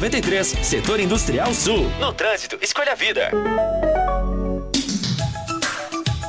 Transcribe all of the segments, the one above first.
93, Setor Industrial Sul. No trânsito, escolha a vida.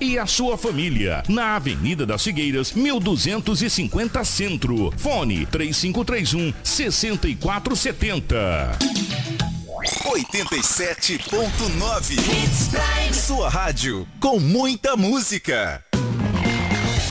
e a sua família. Na Avenida das Figueiras, 1250 Centro. Fone 3531 6470. 87.9 Sua rádio com muita música.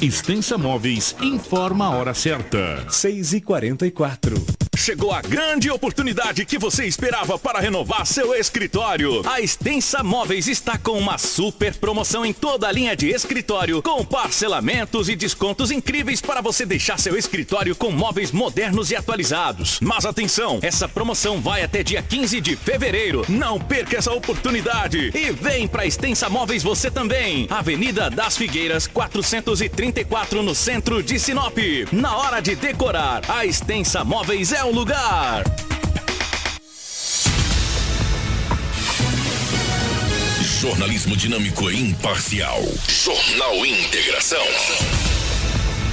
Extensa Móveis informa a hora certa. 6 e 44 Chegou a grande oportunidade que você esperava para renovar seu escritório. A Extensa Móveis está com uma super promoção em toda a linha de escritório, com parcelamentos e descontos incríveis para você deixar seu escritório com móveis modernos e atualizados. Mas atenção, essa promoção vai até dia 15 de fevereiro. Não perca essa oportunidade e vem para Extensa Móveis você também. Avenida das Figueiras, 434 no centro de Sinop. Na hora de decorar, a Extensa Móveis é lugar. Jornalismo dinâmico e imparcial. Jornal Integração.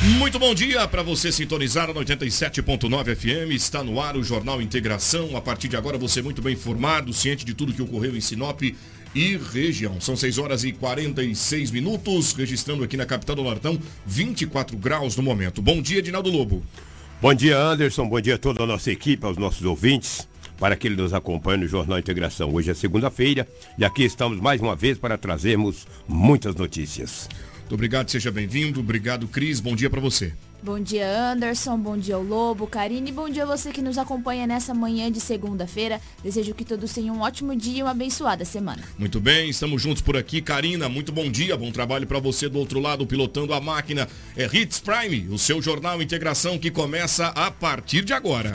Muito bom dia para você sintonizar no 87.9 FM. Está no ar o Jornal Integração. A partir de agora você é muito bem informado, ciente de tudo que ocorreu em Sinop e região. São 6 horas e 46 minutos, registrando aqui na capital do Nortão 24 graus no momento. Bom dia, Dinaldo Lobo. Bom dia, Anderson. Bom dia a toda a nossa equipe, aos nossos ouvintes, para que eles nos acompanhem no Jornal Integração. Hoje é segunda-feira e aqui estamos mais uma vez para trazermos muitas notícias. Muito obrigado, seja bem-vindo. Obrigado, Cris. Bom dia para você. Bom dia, Anderson. Bom dia, o Lobo, Karine. Bom dia a você que nos acompanha nessa manhã de segunda-feira. Desejo que todos tenham um ótimo dia e uma abençoada semana. Muito bem, estamos juntos por aqui. Karina, muito bom dia. Bom trabalho para você do outro lado, pilotando a máquina. É Hits Prime, o seu jornal Integração que começa a partir de agora.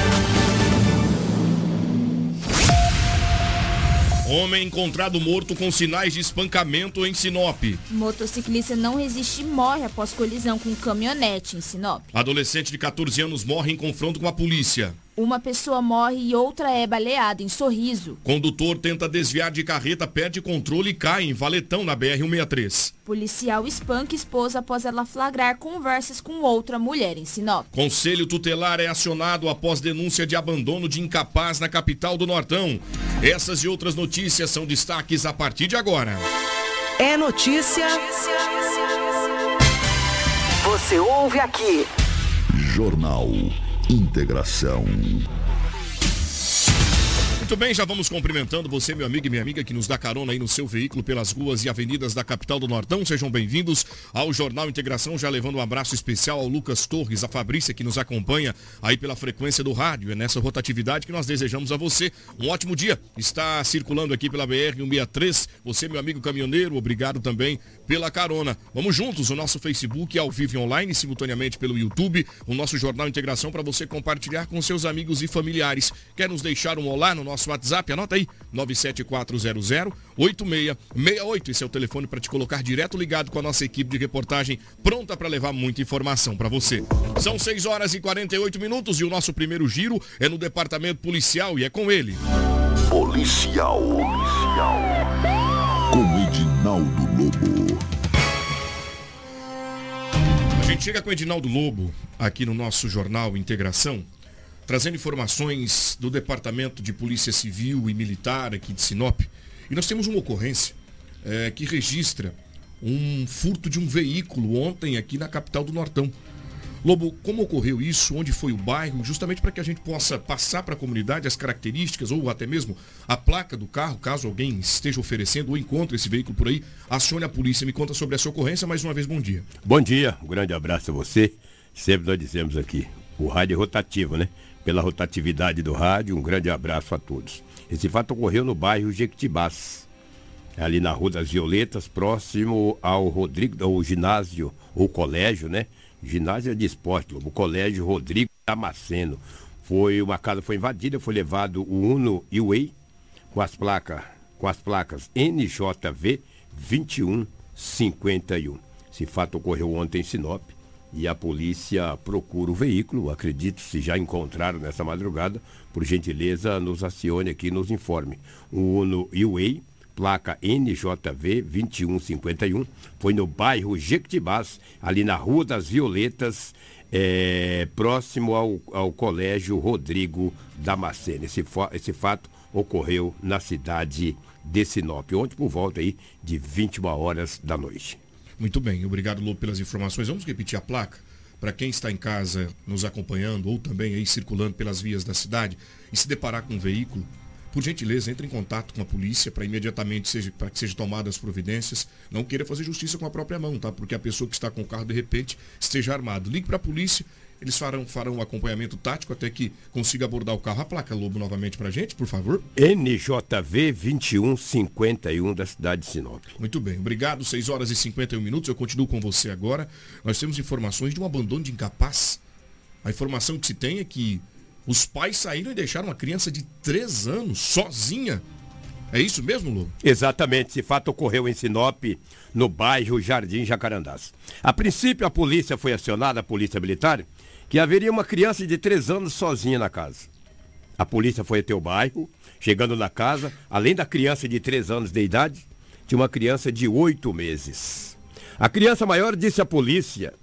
Homem encontrado morto com sinais de espancamento em Sinop. Motociclista não resiste e morre após colisão com caminhonete em Sinop. Adolescente de 14 anos morre em confronto com a polícia. Uma pessoa morre e outra é baleada em Sorriso. Condutor tenta desviar de carreta, perde controle e cai em valetão na BR-163. Policial espanca esposa após ela flagrar conversas com outra mulher em Sinop. Conselho tutelar é acionado após denúncia de abandono de incapaz na capital do Nortão. Essas e outras notícias são destaques a partir de agora. É notícia. Você ouve aqui. Jornal Integração. Muito bem, já vamos cumprimentando você, meu amigo e minha amiga, que nos dá carona aí no seu veículo pelas ruas e avenidas da capital do Nortão. Sejam bem-vindos ao Jornal Integração, já levando um abraço especial ao Lucas Torres, a Fabrícia, que nos acompanha aí pela frequência do rádio. É nessa rotatividade que nós desejamos a você um ótimo dia. Está circulando aqui pela BR-163. Você, meu amigo caminhoneiro, obrigado também pela carona. Vamos juntos, o nosso Facebook ao vivo e online, simultaneamente pelo YouTube, o nosso Jornal Integração para você compartilhar com seus amigos e familiares. Quer nos deixar um olá no nosso WhatsApp? Anota aí, 97400-8668. Esse é o telefone para te colocar direto ligado com a nossa equipe de reportagem, pronta para levar muita informação para você. São 6 horas e 48 minutos e o nosso primeiro giro é no departamento policial e é com ele. Policial. Policial. Edinaldo Lobo. A gente chega com o Edinaldo Lobo aqui no nosso jornal Integração trazendo informações do Departamento de Polícia Civil e Militar aqui de Sinop. E nós temos uma ocorrência é, que registra um furto de um veículo ontem aqui na capital do Nortão. Lobo, como ocorreu isso? Onde foi o bairro? Justamente para que a gente possa passar para a comunidade as características ou até mesmo a placa do carro, caso alguém esteja oferecendo ou encontre esse veículo por aí, acione a polícia. Me conta sobre essa ocorrência. Mais uma vez, bom dia. Bom dia, um grande abraço a você. Sempre nós dizemos aqui, o rádio é rotativo, né? pela rotatividade do rádio. Um grande abraço a todos. Esse fato ocorreu no bairro Jequitibás, ali na Rua das Violetas, próximo ao Rodrigo, ao ginásio, ou colégio, né? Ginásio de esporte, o colégio Rodrigo Damasceno. Foi uma casa foi invadida, foi levado o Uno Iway com as placas, com as placas NJV 2151. Esse fato ocorreu ontem em Sinop e a polícia procura o veículo. Acredito, se já encontraram nessa madrugada, por gentileza, nos acione aqui e nos informe. O Uno Iway, placa NJV 2151, foi no bairro Jequitibás, ali na Rua das Violetas, é, próximo ao, ao Colégio Rodrigo Damasceno. Esse, esse fato ocorreu na cidade de Sinop, ontem por volta aí de 21 horas da noite. Muito bem, obrigado Lobo pelas informações. Vamos repetir a placa para quem está em casa nos acompanhando ou também aí circulando pelas vias da cidade e se deparar com um veículo, por gentileza, entre em contato com a polícia para imediatamente seja, para que sejam tomadas as providências. Não queira fazer justiça com a própria mão, tá? Porque a pessoa que está com o carro de repente esteja armado. Ligue para a polícia eles farão, farão um acompanhamento tático até que consiga abordar o carro. A placa Lobo novamente para gente, por favor. NJV 2151 da cidade de Sinop. Muito bem, obrigado. 6 horas e 51 minutos. Eu continuo com você agora. Nós temos informações de um abandono de incapaz. A informação que se tem é que os pais saíram e deixaram uma criança de 3 anos sozinha. É isso mesmo, Lu? Exatamente. Esse fato ocorreu em Sinop, no bairro Jardim Jacarandás. A princípio, a polícia foi acionada, a polícia militar, que haveria uma criança de três anos sozinha na casa. A polícia foi até o bairro, chegando na casa, além da criança de três anos de idade, tinha uma criança de oito meses. A criança maior disse à polícia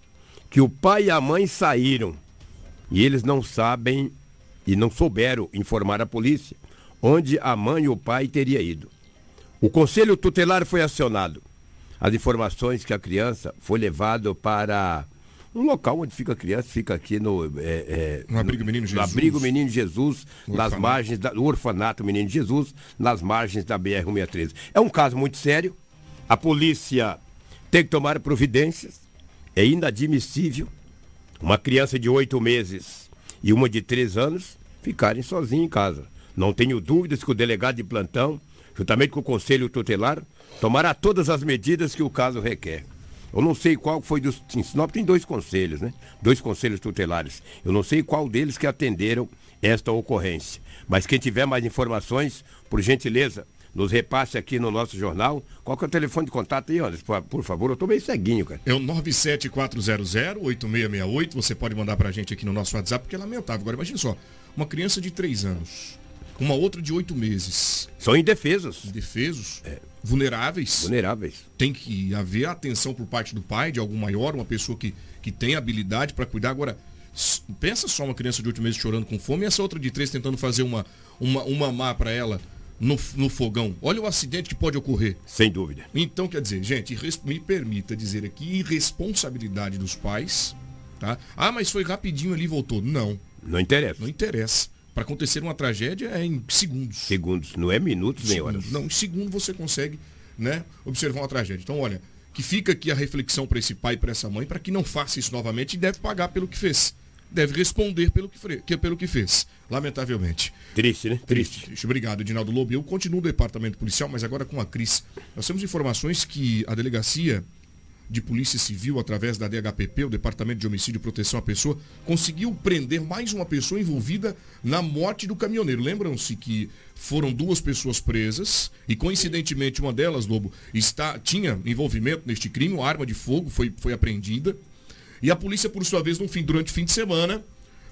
que o pai e a mãe saíram e eles não sabem e não souberam informar a polícia onde a mãe e o pai teriam ido. O conselho tutelar foi acionado. As informações que a criança foi levada para um local onde fica a criança, fica aqui no. É, é, no Abrigo Menino Jesus. No Abrigo Menino Jesus, nas margens do Orfanato Menino Jesus, nas margens da BR-163. É um caso muito sério. A polícia tem que tomar providências. É inadmissível uma criança de oito meses e uma de três anos ficarem sozinhas em casa. Não tenho dúvidas que o delegado de plantão, juntamente com o conselho tutelar, tomará todas as medidas que o caso requer. Eu não sei qual foi dos. Em Sinop tem dois conselhos, né? Dois conselhos tutelares. Eu não sei qual deles que atenderam esta ocorrência. Mas quem tiver mais informações, por gentileza, nos repasse aqui no nosso jornal. Qual que é o telefone de contato aí, Anderson? Por, favor, eu estou meio ceguinho, cara. É o 97400-8668. Você pode mandar para a gente aqui no nosso WhatsApp, porque é lamentável. Agora, imagine só, uma criança de 3 anos, uma outra de 8 meses. São indefesos. Indefesos. É. Vulneráveis. Vulneráveis. Tem que haver atenção por parte do pai, de algum maior, uma pessoa que, que tem habilidade para cuidar. Agora, pensa só uma criança de 8 meses chorando com fome e essa outra de 3 tentando fazer uma, uma, uma mamá para ela no, no fogão. Olha o acidente que pode ocorrer. Sem dúvida. Então, quer dizer, gente, me permita dizer aqui, irresponsabilidade dos pais. Tá? Ah, mas foi rapidinho ali e voltou. Não. Não interessa. Não interessa. Para acontecer uma tragédia é em segundos. Segundos, não é minutos nem horas. Não, em segundo você consegue né, observar uma tragédia. Então, olha, que fica aqui a reflexão para esse pai e para essa mãe, para que não faça isso novamente e deve pagar pelo que fez. Deve responder pelo que, pelo que fez, lamentavelmente. Triste, né? Triste. Triste. Obrigado, Edinaldo Lobo. Eu continuo no departamento policial, mas agora com a Cris. Nós temos informações que a delegacia de Polícia Civil, através da DHPP, o Departamento de Homicídio e Proteção à Pessoa, conseguiu prender mais uma pessoa envolvida na morte do caminhoneiro. Lembram-se que foram duas pessoas presas e, coincidentemente, uma delas, Lobo, está, tinha envolvimento neste crime, uma arma de fogo foi, foi apreendida. E a polícia, por sua vez, no fim, durante o fim de semana,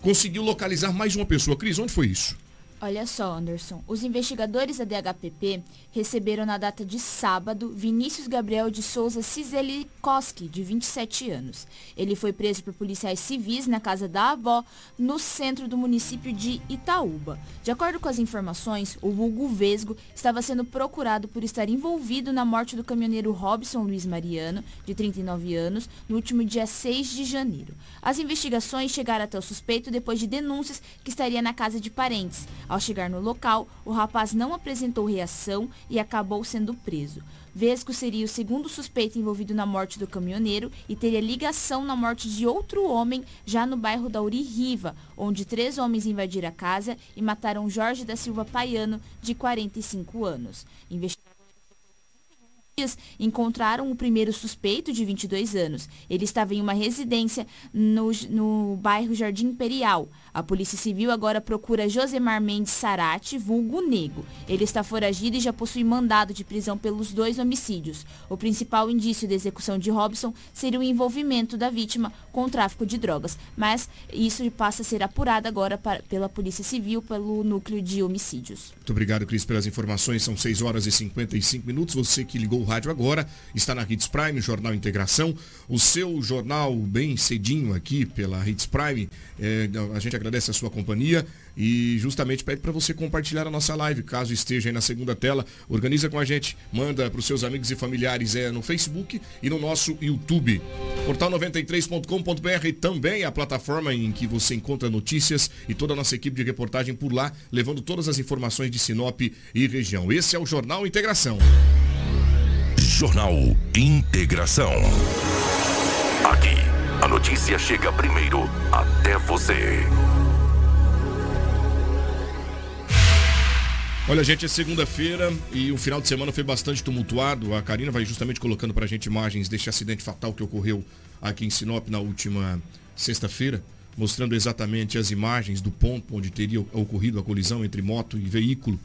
conseguiu localizar mais uma pessoa. Cris, onde foi isso? Olha só, Anderson. Os investigadores da DHPP receberam na data de sábado Vinícius Gabriel de Souza Cizelikoski, de 27 anos. Ele foi preso por policiais civis na casa da avó, no centro do município de Itaúba. De acordo com as informações, o vulgo Vesgo estava sendo procurado por estar envolvido na morte do caminhoneiro Robson Luiz Mariano, de 39 anos, no último dia 6 de janeiro. As investigações chegaram até o suspeito depois de denúncias que estaria na casa de parentes. Ao chegar no local, o rapaz não apresentou reação e acabou sendo preso. Vesco seria o segundo suspeito envolvido na morte do caminhoneiro e teria ligação na morte de outro homem já no bairro da Uri Riva, onde três homens invadiram a casa e mataram Jorge da Silva Paiano, de 45 anos encontraram o primeiro suspeito de 22 anos. Ele estava em uma residência no, no bairro Jardim Imperial. A Polícia Civil agora procura Josemar Mendes Sarati, vulgo Nego. Ele está foragido e já possui mandado de prisão pelos dois homicídios. O principal indício da execução de Robson seria o envolvimento da vítima com o tráfico de drogas, mas isso passa a ser apurado agora para, pela Polícia Civil, pelo núcleo de homicídios. Muito obrigado, Cris, pelas informações. São 6 horas e 55 minutos. Você que ligou rádio agora, está na Hits Prime, Jornal Integração, o seu jornal bem cedinho aqui pela Hits Prime. É, a gente agradece a sua companhia e justamente pede para você compartilhar a nossa live, caso esteja aí na segunda tela. Organiza com a gente, manda para os seus amigos e familiares é, no Facebook e no nosso YouTube. Portal93.com.br também é a plataforma em que você encontra notícias e toda a nossa equipe de reportagem por lá, levando todas as informações de Sinop e região. Esse é o Jornal Integração. Jornal Integração. Aqui, a notícia chega primeiro até você. Olha, gente, é segunda-feira e o final de semana foi bastante tumultuado. A Karina vai justamente colocando para a gente imagens deste acidente fatal que ocorreu aqui em Sinop na última sexta-feira, mostrando exatamente as imagens do ponto onde teria ocorrido a colisão entre moto e veículo.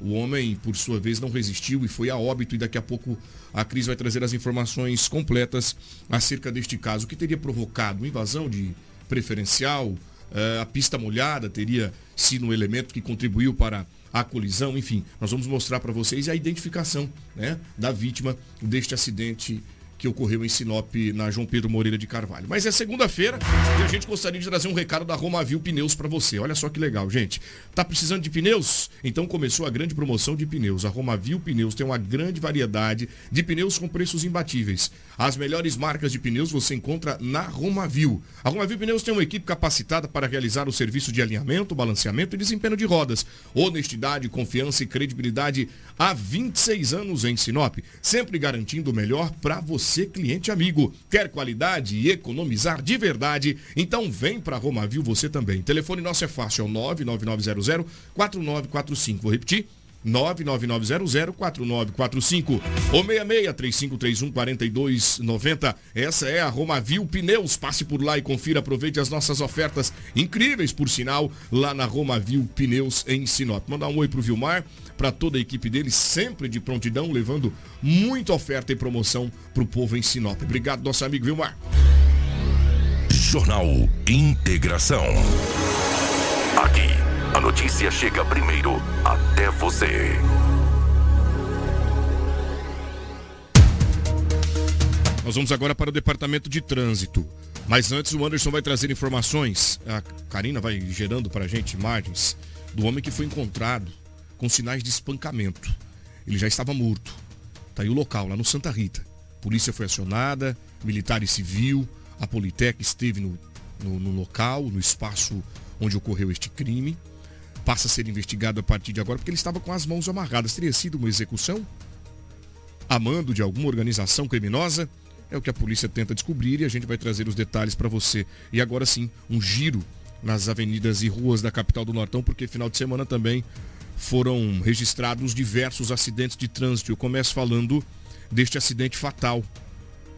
O homem, por sua vez, não resistiu e foi a óbito e daqui a pouco a Cris vai trazer as informações completas acerca deste caso, que teria provocado invasão de preferencial, eh, a pista molhada teria sido um elemento que contribuiu para a colisão, enfim, nós vamos mostrar para vocês a identificação né, da vítima deste acidente que ocorreu em Sinop, na João Pedro Moreira de Carvalho. Mas é segunda-feira e a gente gostaria de trazer um recado da Romavil Pneus para você. Olha só que legal, gente. Tá precisando de pneus? Então começou a grande promoção de pneus. A Romavil Pneus tem uma grande variedade de pneus com preços imbatíveis. As melhores marcas de pneus você encontra na Romavil. A Romavil Pneus tem uma equipe capacitada para realizar o serviço de alinhamento, balanceamento e desempenho de rodas. Honestidade, confiança e credibilidade há 26 anos em Sinop, sempre garantindo o melhor para você você, cliente amigo. Quer qualidade e economizar de verdade? Então vem para Romavil você também. telefone nosso é fácil, é o 99900 4945. Vou repetir. 999004945 ou 66-3531-4290. Essa é a Romavil Pneus. Passe por lá e confira, aproveite as nossas ofertas incríveis, por sinal, lá na Romavil Pneus em Sinop. Mandar um oi pro Vilmar, para toda a equipe dele, sempre de prontidão, levando muita oferta e promoção pro povo em Sinop. Obrigado, nosso amigo Vilmar. Jornal Integração. Aqui a notícia chega primeiro até você. Nós vamos agora para o departamento de trânsito. Mas antes o Anderson vai trazer informações. A Karina vai gerando para a gente imagens do homem que foi encontrado com sinais de espancamento. Ele já estava morto. Está aí o local, lá no Santa Rita. Polícia foi acionada, militar e civil, a Politec esteve no, no, no local, no espaço onde ocorreu este crime passa a ser investigado a partir de agora porque ele estava com as mãos amarradas. Teria sido uma execução? A mando de alguma organização criminosa? É o que a polícia tenta descobrir e a gente vai trazer os detalhes para você. E agora sim, um giro nas avenidas e ruas da capital do Nortão, porque final de semana também foram registrados diversos acidentes de trânsito. Eu começo falando deste acidente fatal.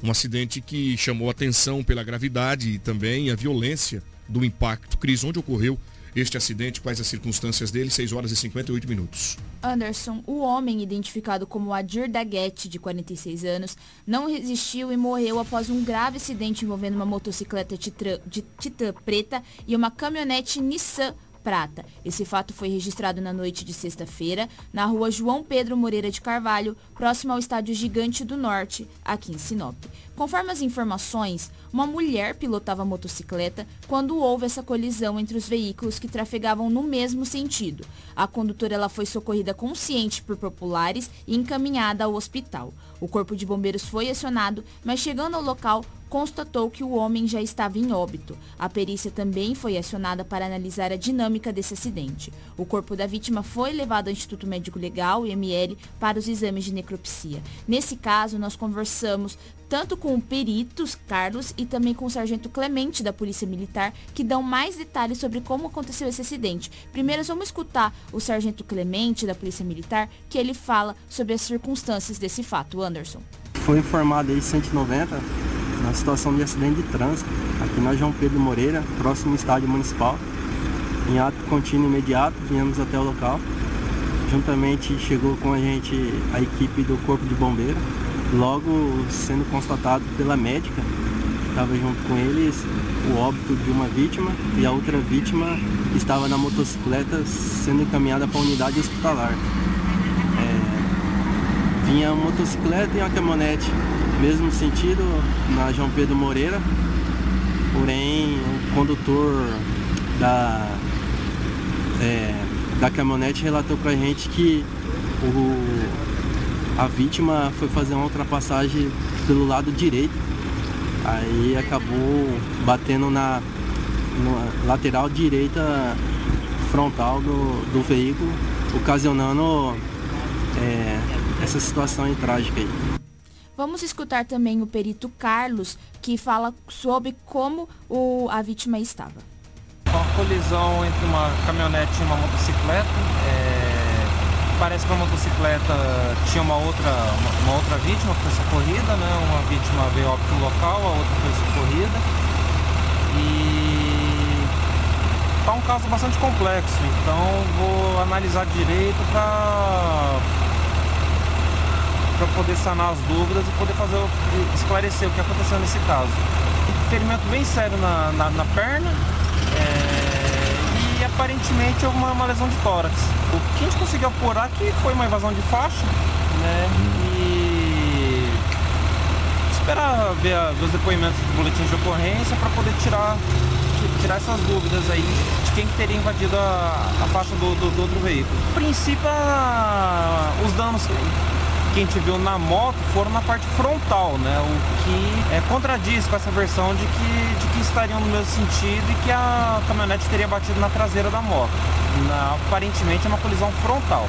Um acidente que chamou atenção pela gravidade e também a violência do impacto. Cris, onde ocorreu este acidente, quais as circunstâncias dele, 6 horas e 58 minutos. Anderson, o homem identificado como Adir Daguete, de 46 anos, não resistiu e morreu após um grave acidente envolvendo uma motocicleta Titã, de Titã preta e uma caminhonete Nissan Prata. Esse fato foi registrado na noite de sexta-feira, na rua João Pedro Moreira de Carvalho, próximo ao estádio Gigante do Norte, aqui em Sinop. Conforme as informações, uma mulher pilotava a motocicleta quando houve essa colisão entre os veículos que trafegavam no mesmo sentido. A condutora ela foi socorrida consciente por populares e encaminhada ao hospital. O corpo de bombeiros foi acionado, mas chegando ao local, constatou que o homem já estava em óbito. A perícia também foi acionada para analisar a dinâmica desse acidente. O corpo da vítima foi levado ao Instituto Médico Legal, IML, para os exames de necropsia. Nesse caso, nós conversamos tanto com o peritos Carlos e também com o sargento Clemente da Polícia Militar, que dão mais detalhes sobre como aconteceu esse acidente. Primeiro, vamos escutar o sargento Clemente da Polícia Militar, que ele fala sobre as circunstâncias desse fato. Anderson. Foi informado aí 190 na situação de acidente de trânsito, aqui na João Pedro Moreira, próximo estádio municipal. Em ato contínuo imediato, viemos até o local. Juntamente chegou com a gente a equipe do Corpo de Bombeiro, logo sendo constatado pela médica que estava junto com eles o óbito de uma vítima e a outra vítima estava na motocicleta sendo encaminhada para a unidade hospitalar. É, vinha uma motocicleta e uma caminhonete mesmo sentido na João Pedro Moreira, porém o condutor da, é, da caminhonete relatou para a gente que o, a vítima foi fazer uma ultrapassagem pelo lado direito, aí acabou batendo na, na lateral direita frontal do, do veículo, ocasionando é, essa situação trágica aí. Vamos escutar também o perito Carlos, que fala sobre como o, a vítima estava. Uma colisão entre uma caminhonete e uma motocicleta. É, parece que a motocicleta tinha uma outra, uma, uma, outra vítima que foi socorrida, né? Uma vítima veio óbito local, a outra foi socorrida. E tá um caso bastante complexo, então vou analisar direito para para poder sanar as dúvidas e poder fazer esclarecer o que aconteceu nesse caso. Ferimento bem sério na, na, na perna é, aparentemente uma, uma lesão de tórax. O que a gente conseguiu apurar que foi uma invasão de faixa, né? E esperar ver, a, ver os depoimentos dos boletins de ocorrência para poder tirar, tirar essas dúvidas aí de quem que teria invadido a, a faixa do, do, do outro veículo. A princípio, a, os danos que a gente viu na moto foram na parte frontal, né? O que é, contradiz com essa versão de que, de que estariam no mesmo sentido e que a caminhonete teria batido na traseira da moto. Na, aparentemente é uma colisão frontal.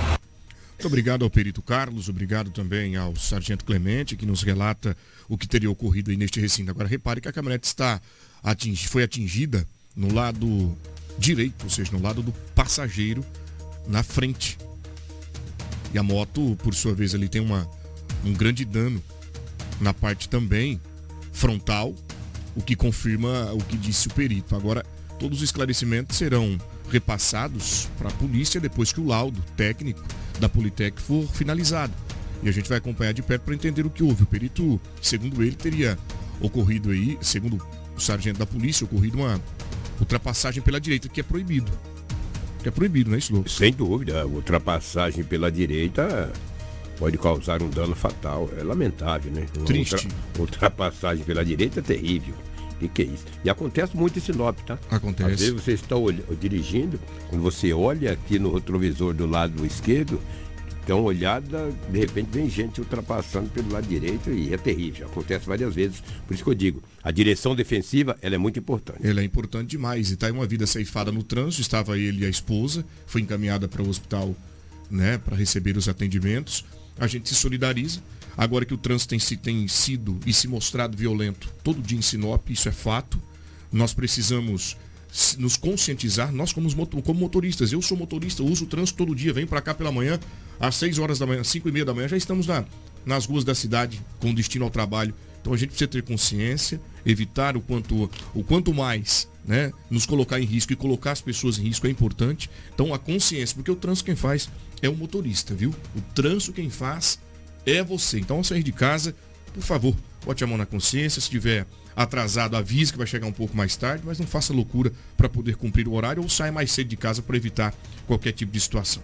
Muito obrigado ao perito Carlos, obrigado também ao sargento Clemente, que nos relata o que teria ocorrido aí neste recinto. Agora repare que a caminhonete está atingi, foi atingida no lado direito, ou seja, no lado do passageiro, na frente e a moto, por sua vez, ali tem uma, um grande dano na parte também frontal, o que confirma o que disse o perito. Agora, todos os esclarecimentos serão repassados para a polícia depois que o laudo técnico da Politec for finalizado. E a gente vai acompanhar de perto para entender o que houve. O perito, segundo ele, teria ocorrido aí, segundo o sargento da polícia, ocorrido uma ultrapassagem pela direita, que é proibido que é proibido, não é isso? Sem dúvida, a ultrapassagem pela direita pode causar um dano fatal. É lamentável, né? Triste. Ultra, ultrapassagem pela direita é terrível. O que, é isso? E acontece muito em Sinop, tá? Acontece. Às vezes você está dirigindo, quando você olha aqui no retrovisor do lado esquerdo, uma olhada, de repente vem gente ultrapassando pelo lado direito e é terrível. Acontece várias vezes. Por isso que eu digo, a direção defensiva ela é muito importante. Ela é importante demais. E está aí uma vida ceifada no trânsito. Estava ele e a esposa, foi encaminhada para o hospital né, para receber os atendimentos. A gente se solidariza. Agora que o trânsito tem, tem sido e se mostrado violento todo dia em Sinop, isso é fato. Nós precisamos nos conscientizar, nós como, como motoristas. Eu sou motorista, uso o trânsito todo dia, venho para cá pela manhã, às 6 horas da manhã, 5 e meia da manhã, já estamos na, nas ruas da cidade com destino ao trabalho. Então a gente precisa ter consciência, evitar o quanto, o quanto mais, né? Nos colocar em risco e colocar as pessoas em risco é importante. Então a consciência, porque o trânsito quem faz é o motorista, viu? O trânsito quem faz é você. Então ao sair de casa, por favor, bote a mão na consciência, se tiver atrasado, avise que vai chegar um pouco mais tarde, mas não faça loucura para poder cumprir o horário ou saia mais cedo de casa para evitar qualquer tipo de situação.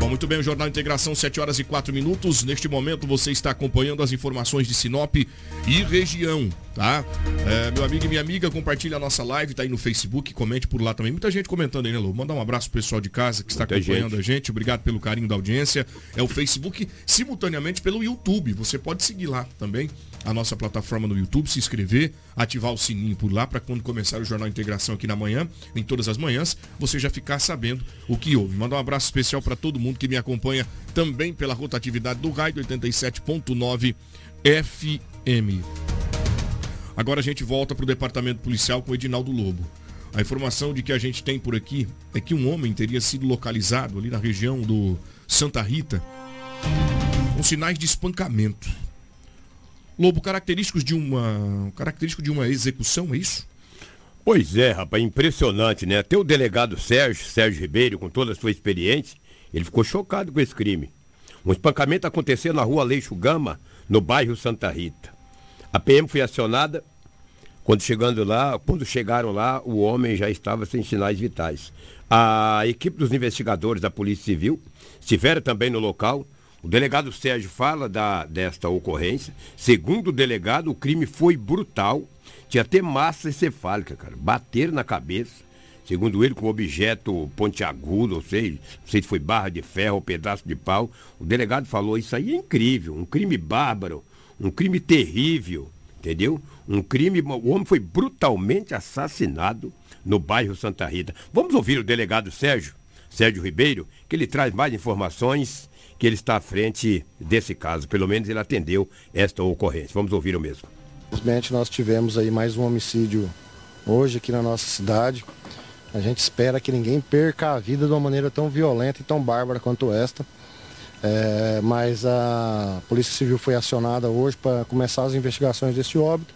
Bom, muito bem, o Jornal Integração, 7 horas e 4 minutos. Neste momento você está acompanhando as informações de Sinop e região, tá? É, meu amigo e minha amiga, compartilha a nossa live, tá aí no Facebook, comente por lá também. Muita gente comentando aí, né, Lu? Mandar um abraço pro pessoal de casa que está Muita acompanhando gente. a gente. Obrigado pelo carinho da audiência. É o Facebook, simultaneamente pelo YouTube. Você pode seguir lá também a nossa plataforma no YouTube, se inscrever, ativar o sininho por lá para quando começar o Jornal Integração aqui na manhã, em todas as manhãs, você já ficar sabendo o que houve. Mandar um abraço especial para todo mundo que me acompanha também pela rotatividade do rádio 87.9 FM. Agora a gente volta para o departamento policial com o Edinaldo Lobo. A informação de que a gente tem por aqui é que um homem teria sido localizado ali na região do Santa Rita com sinais de espancamento. Lobo, característicos de uma. Característico de uma execução, é isso? Pois é, rapaz, impressionante, né? Até o delegado Sérgio, Sérgio Ribeiro, com toda a sua experiência, ele ficou chocado com esse crime. Um espancamento aconteceu na rua Leixo Gama, no bairro Santa Rita. A PM foi acionada. Quando chegando lá, quando chegaram lá, o homem já estava sem sinais vitais. A equipe dos investigadores da Polícia Civil estiveram também no local, o delegado Sérgio fala da, desta ocorrência. Segundo o delegado, o crime foi brutal. Tinha até massa encefálica, cara. Bateram na cabeça. Segundo ele, com objeto pontiagudo, ou seja, não sei se foi barra de ferro ou pedaço de pau. O delegado falou, isso aí é incrível, um crime bárbaro, um crime terrível, entendeu? Um crime, o homem foi brutalmente assassinado no bairro Santa Rita. Vamos ouvir o delegado Sérgio, Sérgio Ribeiro, que ele traz mais informações que ele está à frente desse caso. Pelo menos ele atendeu esta ocorrência. Vamos ouvir o mesmo. Infelizmente nós tivemos aí mais um homicídio hoje aqui na nossa cidade. A gente espera que ninguém perca a vida de uma maneira tão violenta e tão bárbara quanto esta. É, mas a Polícia Civil foi acionada hoje para começar as investigações deste óbito.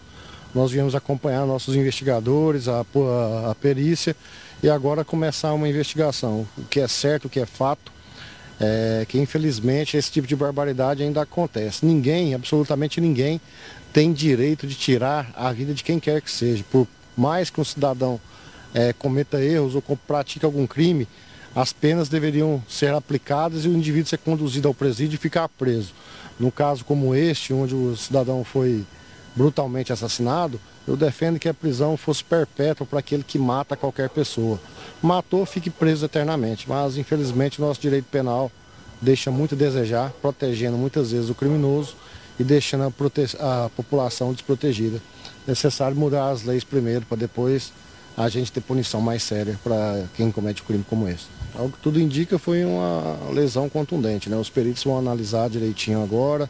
Nós viemos acompanhar nossos investigadores, a, a, a perícia e agora começar uma investigação. O que é certo, o que é fato, é, que infelizmente esse tipo de barbaridade ainda acontece. Ninguém, absolutamente ninguém, tem direito de tirar a vida de quem quer que seja. Por mais que um cidadão é, cometa erros ou pratique algum crime, as penas deveriam ser aplicadas e o indivíduo ser conduzido ao presídio e ficar preso. No caso como este, onde o cidadão foi brutalmente assassinado, eu defendo que a prisão fosse perpétua para aquele que mata qualquer pessoa. Matou, fique preso eternamente, mas infelizmente o nosso direito penal deixa muito a desejar, protegendo muitas vezes o criminoso e deixando a, a população desprotegida. Necessário mudar as leis primeiro, para depois a gente ter punição mais séria para quem comete um crime como esse. Algo que tudo indica foi uma lesão contundente. Né? Os peritos vão analisar direitinho agora,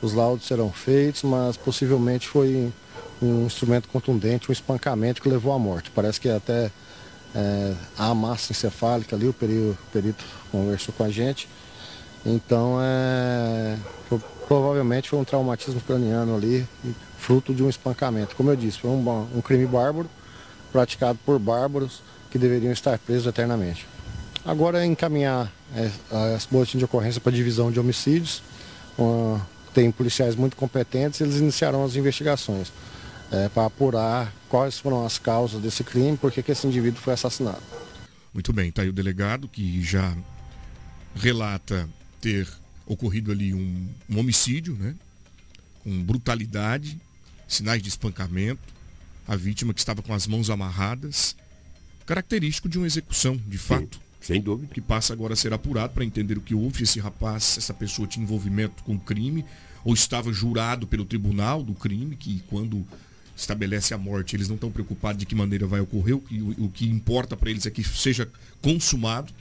os laudos serão feitos, mas possivelmente foi um instrumento contundente, um espancamento que levou à morte. Parece que até é, a massa encefálica ali, o perito, o perito conversou com a gente. Então, é, provavelmente foi um traumatismo craniano ali, fruto de um espancamento. Como eu disse, foi um, um crime bárbaro, praticado por bárbaros que deveriam estar presos eternamente. Agora é encaminhar é, as boletins de ocorrência para a divisão de homicídios. Tem policiais muito competentes, eles iniciarão as investigações é, para apurar quais foram as causas desse crime, por que esse indivíduo foi assassinado. Muito bem, está aí o delegado que já relata ter ocorrido ali um, um homicídio, né? Com brutalidade, sinais de espancamento, a vítima que estava com as mãos amarradas, característico de uma execução, de fato. Sim, sem dúvida. Que passa agora a ser apurado para entender o que houve, esse rapaz, essa pessoa tinha envolvimento com o crime, ou estava jurado pelo tribunal do crime, que quando estabelece a morte, eles não estão preocupados de que maneira vai ocorrer, o que, o, o que importa para eles é que seja consumado.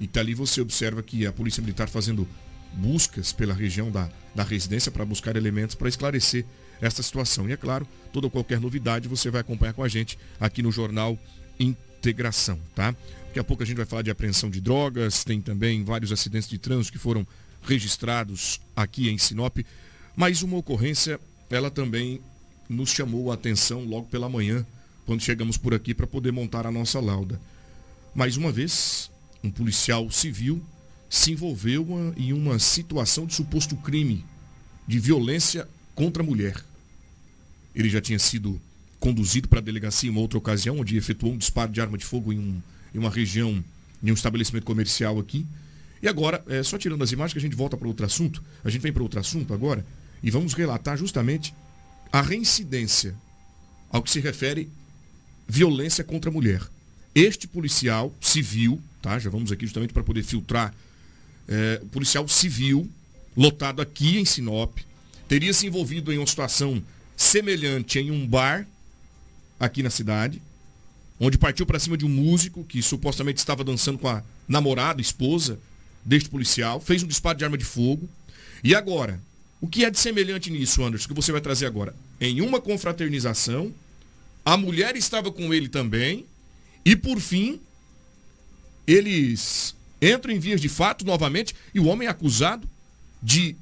E tá ali você observa que a Polícia Militar fazendo buscas pela região da, da residência para buscar elementos para esclarecer esta situação. E é claro, toda qualquer novidade você vai acompanhar com a gente aqui no Jornal Integração, tá? Daqui a pouco a gente vai falar de apreensão de drogas, tem também vários acidentes de trânsito que foram registrados aqui em Sinop. Mas uma ocorrência, ela também nos chamou a atenção logo pela manhã, quando chegamos por aqui para poder montar a nossa lauda. Mais uma vez, um policial civil se envolveu em uma situação de suposto crime de violência contra a mulher. Ele já tinha sido conduzido para a delegacia em uma outra ocasião, onde efetuou um disparo de arma de fogo em, um, em uma região, em um estabelecimento comercial aqui. E agora, é, só tirando as imagens que a gente volta para outro assunto, a gente vem para outro assunto agora, e vamos relatar justamente a reincidência ao que se refere violência contra a mulher. Este policial civil, tá? Já vamos aqui justamente para poder filtrar. É, policial civil, lotado aqui em Sinop, teria se envolvido em uma situação semelhante em um bar aqui na cidade, onde partiu para cima de um músico que supostamente estava dançando com a namorada, esposa deste policial, fez um disparo de arma de fogo. E agora, o que é de semelhante nisso, Anderson, que você vai trazer agora? Em uma confraternização, a mulher estava com ele também, e por fim, eles entram em vias de fato novamente, e o homem é acusado de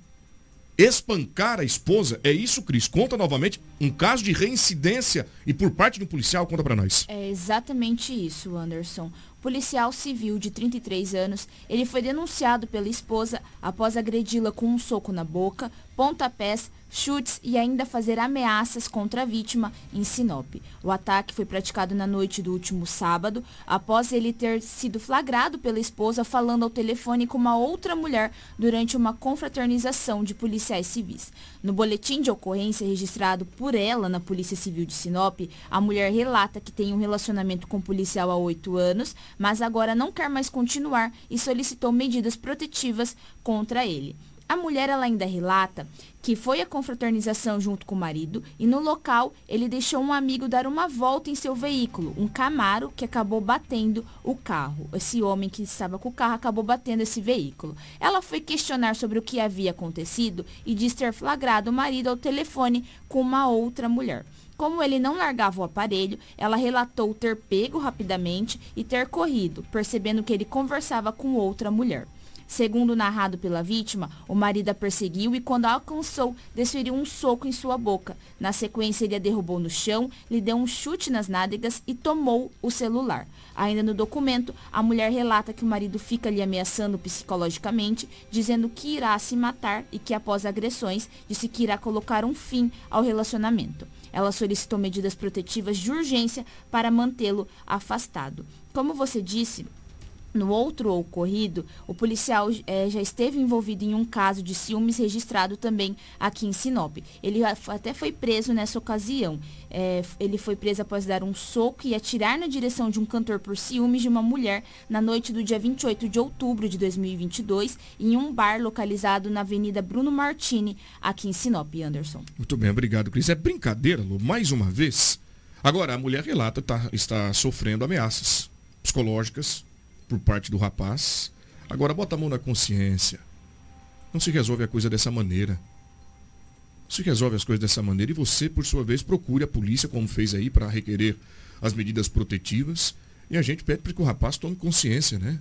espancar a esposa. É isso, Cris? Conta novamente um caso de reincidência e por parte do policial, conta para nós. É exatamente isso, Anderson policial civil de 33 anos, ele foi denunciado pela esposa após agredi-la com um soco na boca, pontapés, chutes e ainda fazer ameaças contra a vítima em Sinop. O ataque foi praticado na noite do último sábado, após ele ter sido flagrado pela esposa falando ao telefone com uma outra mulher durante uma confraternização de policiais civis. No boletim de ocorrência registrado por ela na Polícia Civil de Sinop, a mulher relata que tem um relacionamento com o policial há oito anos, mas agora não quer mais continuar e solicitou medidas protetivas contra ele. A mulher ela ainda relata que foi à confraternização junto com o marido e no local ele deixou um amigo dar uma volta em seu veículo, um Camaro que acabou batendo o carro. Esse homem que estava com o carro acabou batendo esse veículo. Ela foi questionar sobre o que havia acontecido e diz ter flagrado o marido ao telefone com uma outra mulher. Como ele não largava o aparelho, ela relatou ter pego rapidamente e ter corrido, percebendo que ele conversava com outra mulher. Segundo narrado pela vítima, o marido a perseguiu e, quando a alcançou, desferiu um soco em sua boca. Na sequência, ele a derrubou no chão, lhe deu um chute nas nádegas e tomou o celular. Ainda no documento, a mulher relata que o marido fica lhe ameaçando psicologicamente, dizendo que irá se matar e que, após agressões, disse que irá colocar um fim ao relacionamento. Ela solicitou medidas protetivas de urgência para mantê-lo afastado. Como você disse, No outro ocorrido, o policial eh, já esteve envolvido em um caso de ciúmes registrado também aqui em Sinop. Ele até foi preso nessa ocasião. Eh, ele foi preso após dar um soco e atirar na direção de um cantor por ciúmes de uma mulher na noite do dia 28 de outubro de 2022 em um bar localizado na Avenida Bruno Martini, aqui em Sinop, Anderson. Muito bem, obrigado, Cris. É brincadeira, Lu, mais uma vez. Agora, a mulher relata tá, está sofrendo ameaças psicológicas por parte do rapaz. Agora bota a mão na consciência. Não se resolve a coisa dessa maneira. Não se resolve as coisas dessa maneira e você, por sua vez, procure a polícia, como fez aí, para requerer as medidas protetivas. E a gente pede para que o rapaz tome consciência, né?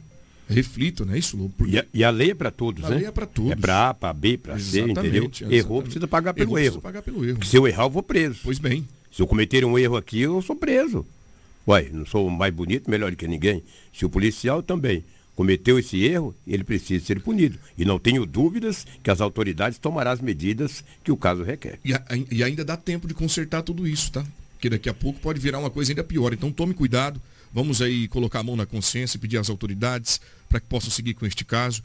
Reflita, né? Isso, Porque... e, a, e a lei é para todos, a né? A lei é para todos. É para A, para B, para C, entendeu? Exatamente. Errou, precisa pagar pelo erro. Precisa pagar pelo erro. se eu errar, eu vou preso. Pois bem. Se eu cometer um erro aqui, eu sou preso. Uai, não sou mais bonito, melhor que ninguém. Se o policial também cometeu esse erro, ele precisa ser punido. E não tenho dúvidas que as autoridades tomarão as medidas que o caso requer. E, a, e ainda dá tempo de consertar tudo isso, tá? Porque daqui a pouco pode virar uma coisa ainda pior. Então tome cuidado. Vamos aí colocar a mão na consciência e pedir às autoridades para que possam seguir com este caso.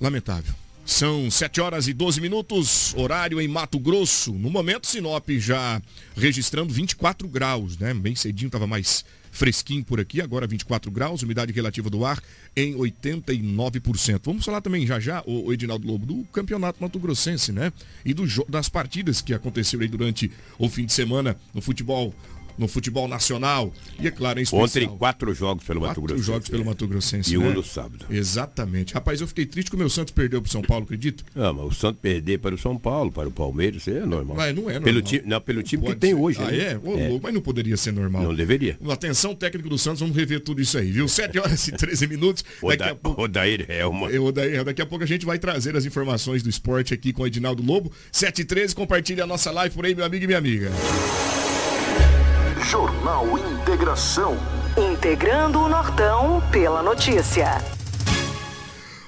Lamentável. São 7 horas e 12 minutos, horário em Mato Grosso. No momento, Sinop já registrando 24 graus, né? Bem cedinho, estava mais fresquinho por aqui, agora 24 graus, umidade relativa do ar em 89%. Vamos falar também já já, o, Edinaldo Lobo, do Campeonato Mato Grossense, né? E do, das partidas que aconteceram aí durante o fim de semana no futebol no futebol nacional. E é claro, em especial. Ontem, quatro jogos pelo quatro Mato Grossense. jogos pelo Mato Grossense. E né? um no sábado. Exatamente. Rapaz, eu fiquei triste que o meu Santos perdeu pro São Paulo, acredito? Não, mas o Santos perder para o São Paulo, para o Palmeiras, isso é normal. Mas não é normal. Pelo time, não, pelo time que tem hoje. Ah, né? é? Ô, é. Mas não poderia ser normal. Não deveria. Atenção, técnico do Santos, vamos rever tudo isso aí, viu? 7 horas e 13 minutos. Daqui a pouco... Odair Helma. Odair, daqui a pouco a gente vai trazer as informações do esporte aqui com o Edinaldo Lobo. 7 e 13, compartilhe a nossa live por aí, meu amigo e minha amiga. Jornal Integração. Integrando o Nortão pela notícia.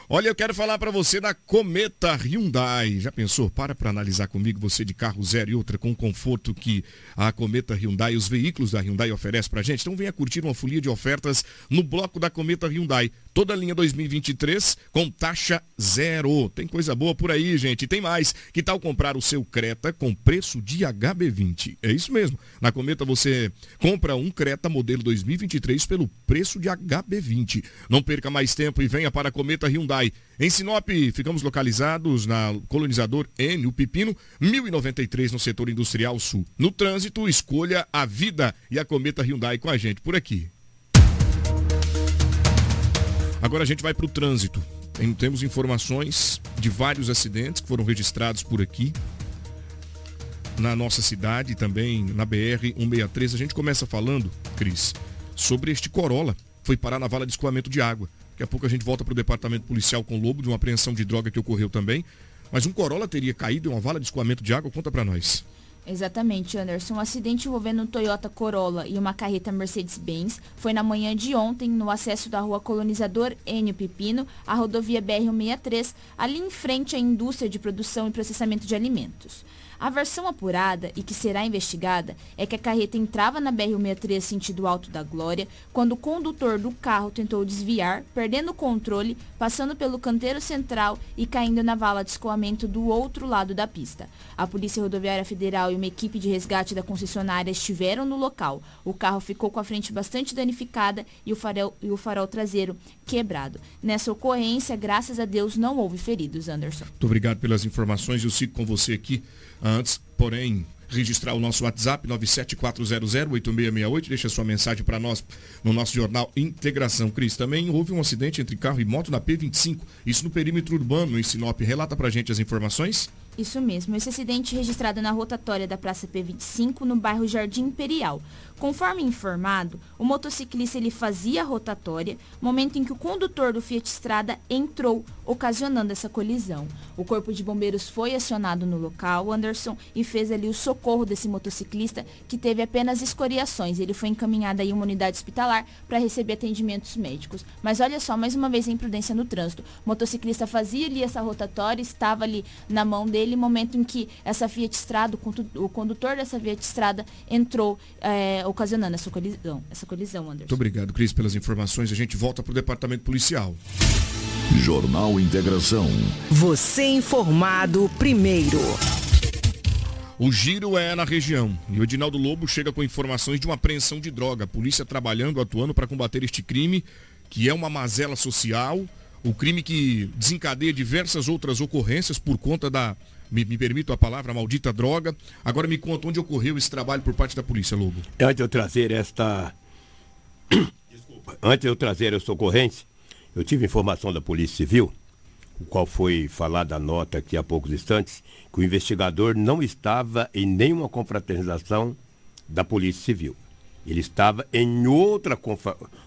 Olha, eu quero falar para você da Cometa Hyundai. Já pensou? Para para analisar comigo você de carro zero e outra com o conforto que a Cometa Hyundai e os veículos da Hyundai oferecem para gente. Então venha curtir uma folia de ofertas no bloco da Cometa Hyundai. Toda a linha 2023 com taxa zero. Tem coisa boa por aí, gente. Tem mais. Que tal comprar o seu Creta com preço de HB20? É isso mesmo. Na Cometa você compra um Creta modelo 2023 pelo preço de HB20. Não perca mais tempo e venha para a Cometa Hyundai. Em Sinop, ficamos localizados na colonizador N, o Pepino, 1093 no setor industrial sul. No trânsito, escolha a vida e a Cometa Hyundai com a gente por aqui. Agora a gente vai para o trânsito. Tem, temos informações de vários acidentes que foram registrados por aqui. Na nossa cidade, também na BR 163. A gente começa falando, Cris, sobre este Corolla. Foi parar na vala de escoamento de água. Daqui a pouco a gente volta para o departamento policial com o Lobo, de uma apreensão de droga que ocorreu também. Mas um Corolla teria caído em uma vala de escoamento de água? Conta para nós. Exatamente, Anderson. Um acidente envolvendo um Toyota Corolla e uma carreta Mercedes-Benz foi na manhã de ontem no acesso da rua Colonizador Enio Pepino, à rodovia BR-163, ali em frente à indústria de produção e processamento de alimentos. A versão apurada e que será investigada é que a carreta entrava na BR-163 sentido Alto da Glória quando o condutor do carro tentou desviar, perdendo o controle, passando pelo canteiro central e caindo na vala de escoamento do outro lado da pista. A Polícia Rodoviária Federal e uma equipe de resgate da concessionária estiveram no local. O carro ficou com a frente bastante danificada e o farol, e o farol traseiro quebrado. Nessa ocorrência, graças a Deus, não houve feridos, Anderson. Muito obrigado pelas informações. Eu sigo com você aqui. Antes, porém, registrar o nosso WhatsApp 974008668, deixa sua mensagem para nós no nosso jornal Integração Cris. Também houve um acidente entre carro e moto na P25, isso no perímetro urbano em Sinop. Relata pra gente as informações. Isso mesmo, esse acidente registrado na rotatória da Praça P25, no bairro Jardim Imperial. Conforme informado, o motociclista ele fazia a rotatória, momento em que o condutor do Fiat Strada entrou, ocasionando essa colisão. O corpo de bombeiros foi acionado no local, Anderson, e fez ali o socorro desse motociclista, que teve apenas escoriações. Ele foi encaminhado aí uma unidade hospitalar para receber atendimentos médicos. Mas olha só, mais uma vez a imprudência no trânsito. O motociclista fazia ali essa rotatória, estava ali na mão dele dele, momento em que essa Fiat Strada, o condutor dessa Fiat Strada entrou, é, ocasionando essa colisão, essa colisão, Anderson. Muito obrigado, Cris, pelas informações. A gente volta para o departamento policial. Jornal Integração. Você informado primeiro. O giro é na região e o Edinaldo Lobo chega com informações de uma apreensão de droga. A polícia trabalhando, atuando para combater este crime, que é uma mazela social, o crime que desencadeia diversas outras ocorrências por conta da, me, me permito a palavra, maldita droga. Agora me conta onde ocorreu esse trabalho por parte da polícia, Lobo. Antes de eu trazer esta. Desculpa. Antes de eu trazer essa ocorrência, eu tive informação da Polícia Civil o qual foi falada a nota aqui há poucos instantes, que o investigador não estava em nenhuma confraternização da Polícia Civil. Ele estava em outra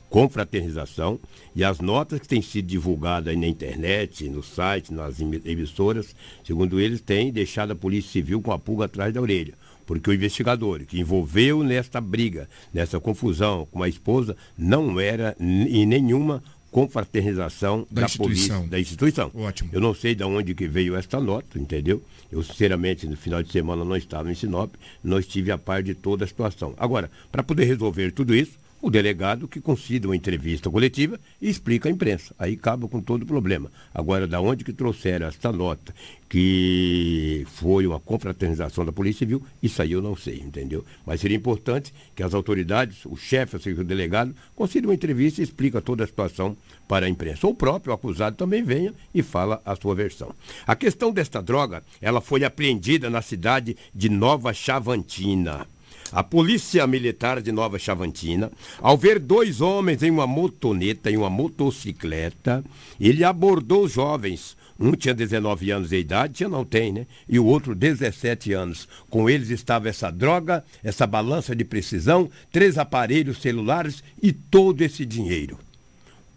confraternização e as notas que têm sido divulgadas na internet, no site, nas emissoras, segundo eles, têm deixado a Polícia Civil com a pulga atrás da orelha. Porque o investigador que envolveu nesta briga, nessa confusão com a esposa, não era em nenhuma confraternização da, da polícia, da instituição. Ótimo. Eu não sei de onde que veio esta nota, entendeu? Eu, sinceramente, no final de semana não estava em Sinop, não estive a par de toda a situação. Agora, para poder resolver tudo isso, o delegado que conceda uma entrevista coletiva e explica à imprensa. Aí acaba com todo o problema. Agora, da onde que trouxeram esta nota, que foi uma confraternização da Polícia Civil, isso aí eu não sei, entendeu? Mas seria importante que as autoridades, o chefe, ou seja, o delegado, conceda uma entrevista e explica toda a situação para a imprensa. Ou o próprio acusado também venha e fala a sua versão. A questão desta droga, ela foi apreendida na cidade de Nova Chavantina. A polícia militar de Nova Chavantina, ao ver dois homens em uma motoneta, em uma motocicleta, ele abordou os jovens. Um tinha 19 anos de idade, tinha não tem, né? E o outro 17 anos. Com eles estava essa droga, essa balança de precisão, três aparelhos celulares e todo esse dinheiro.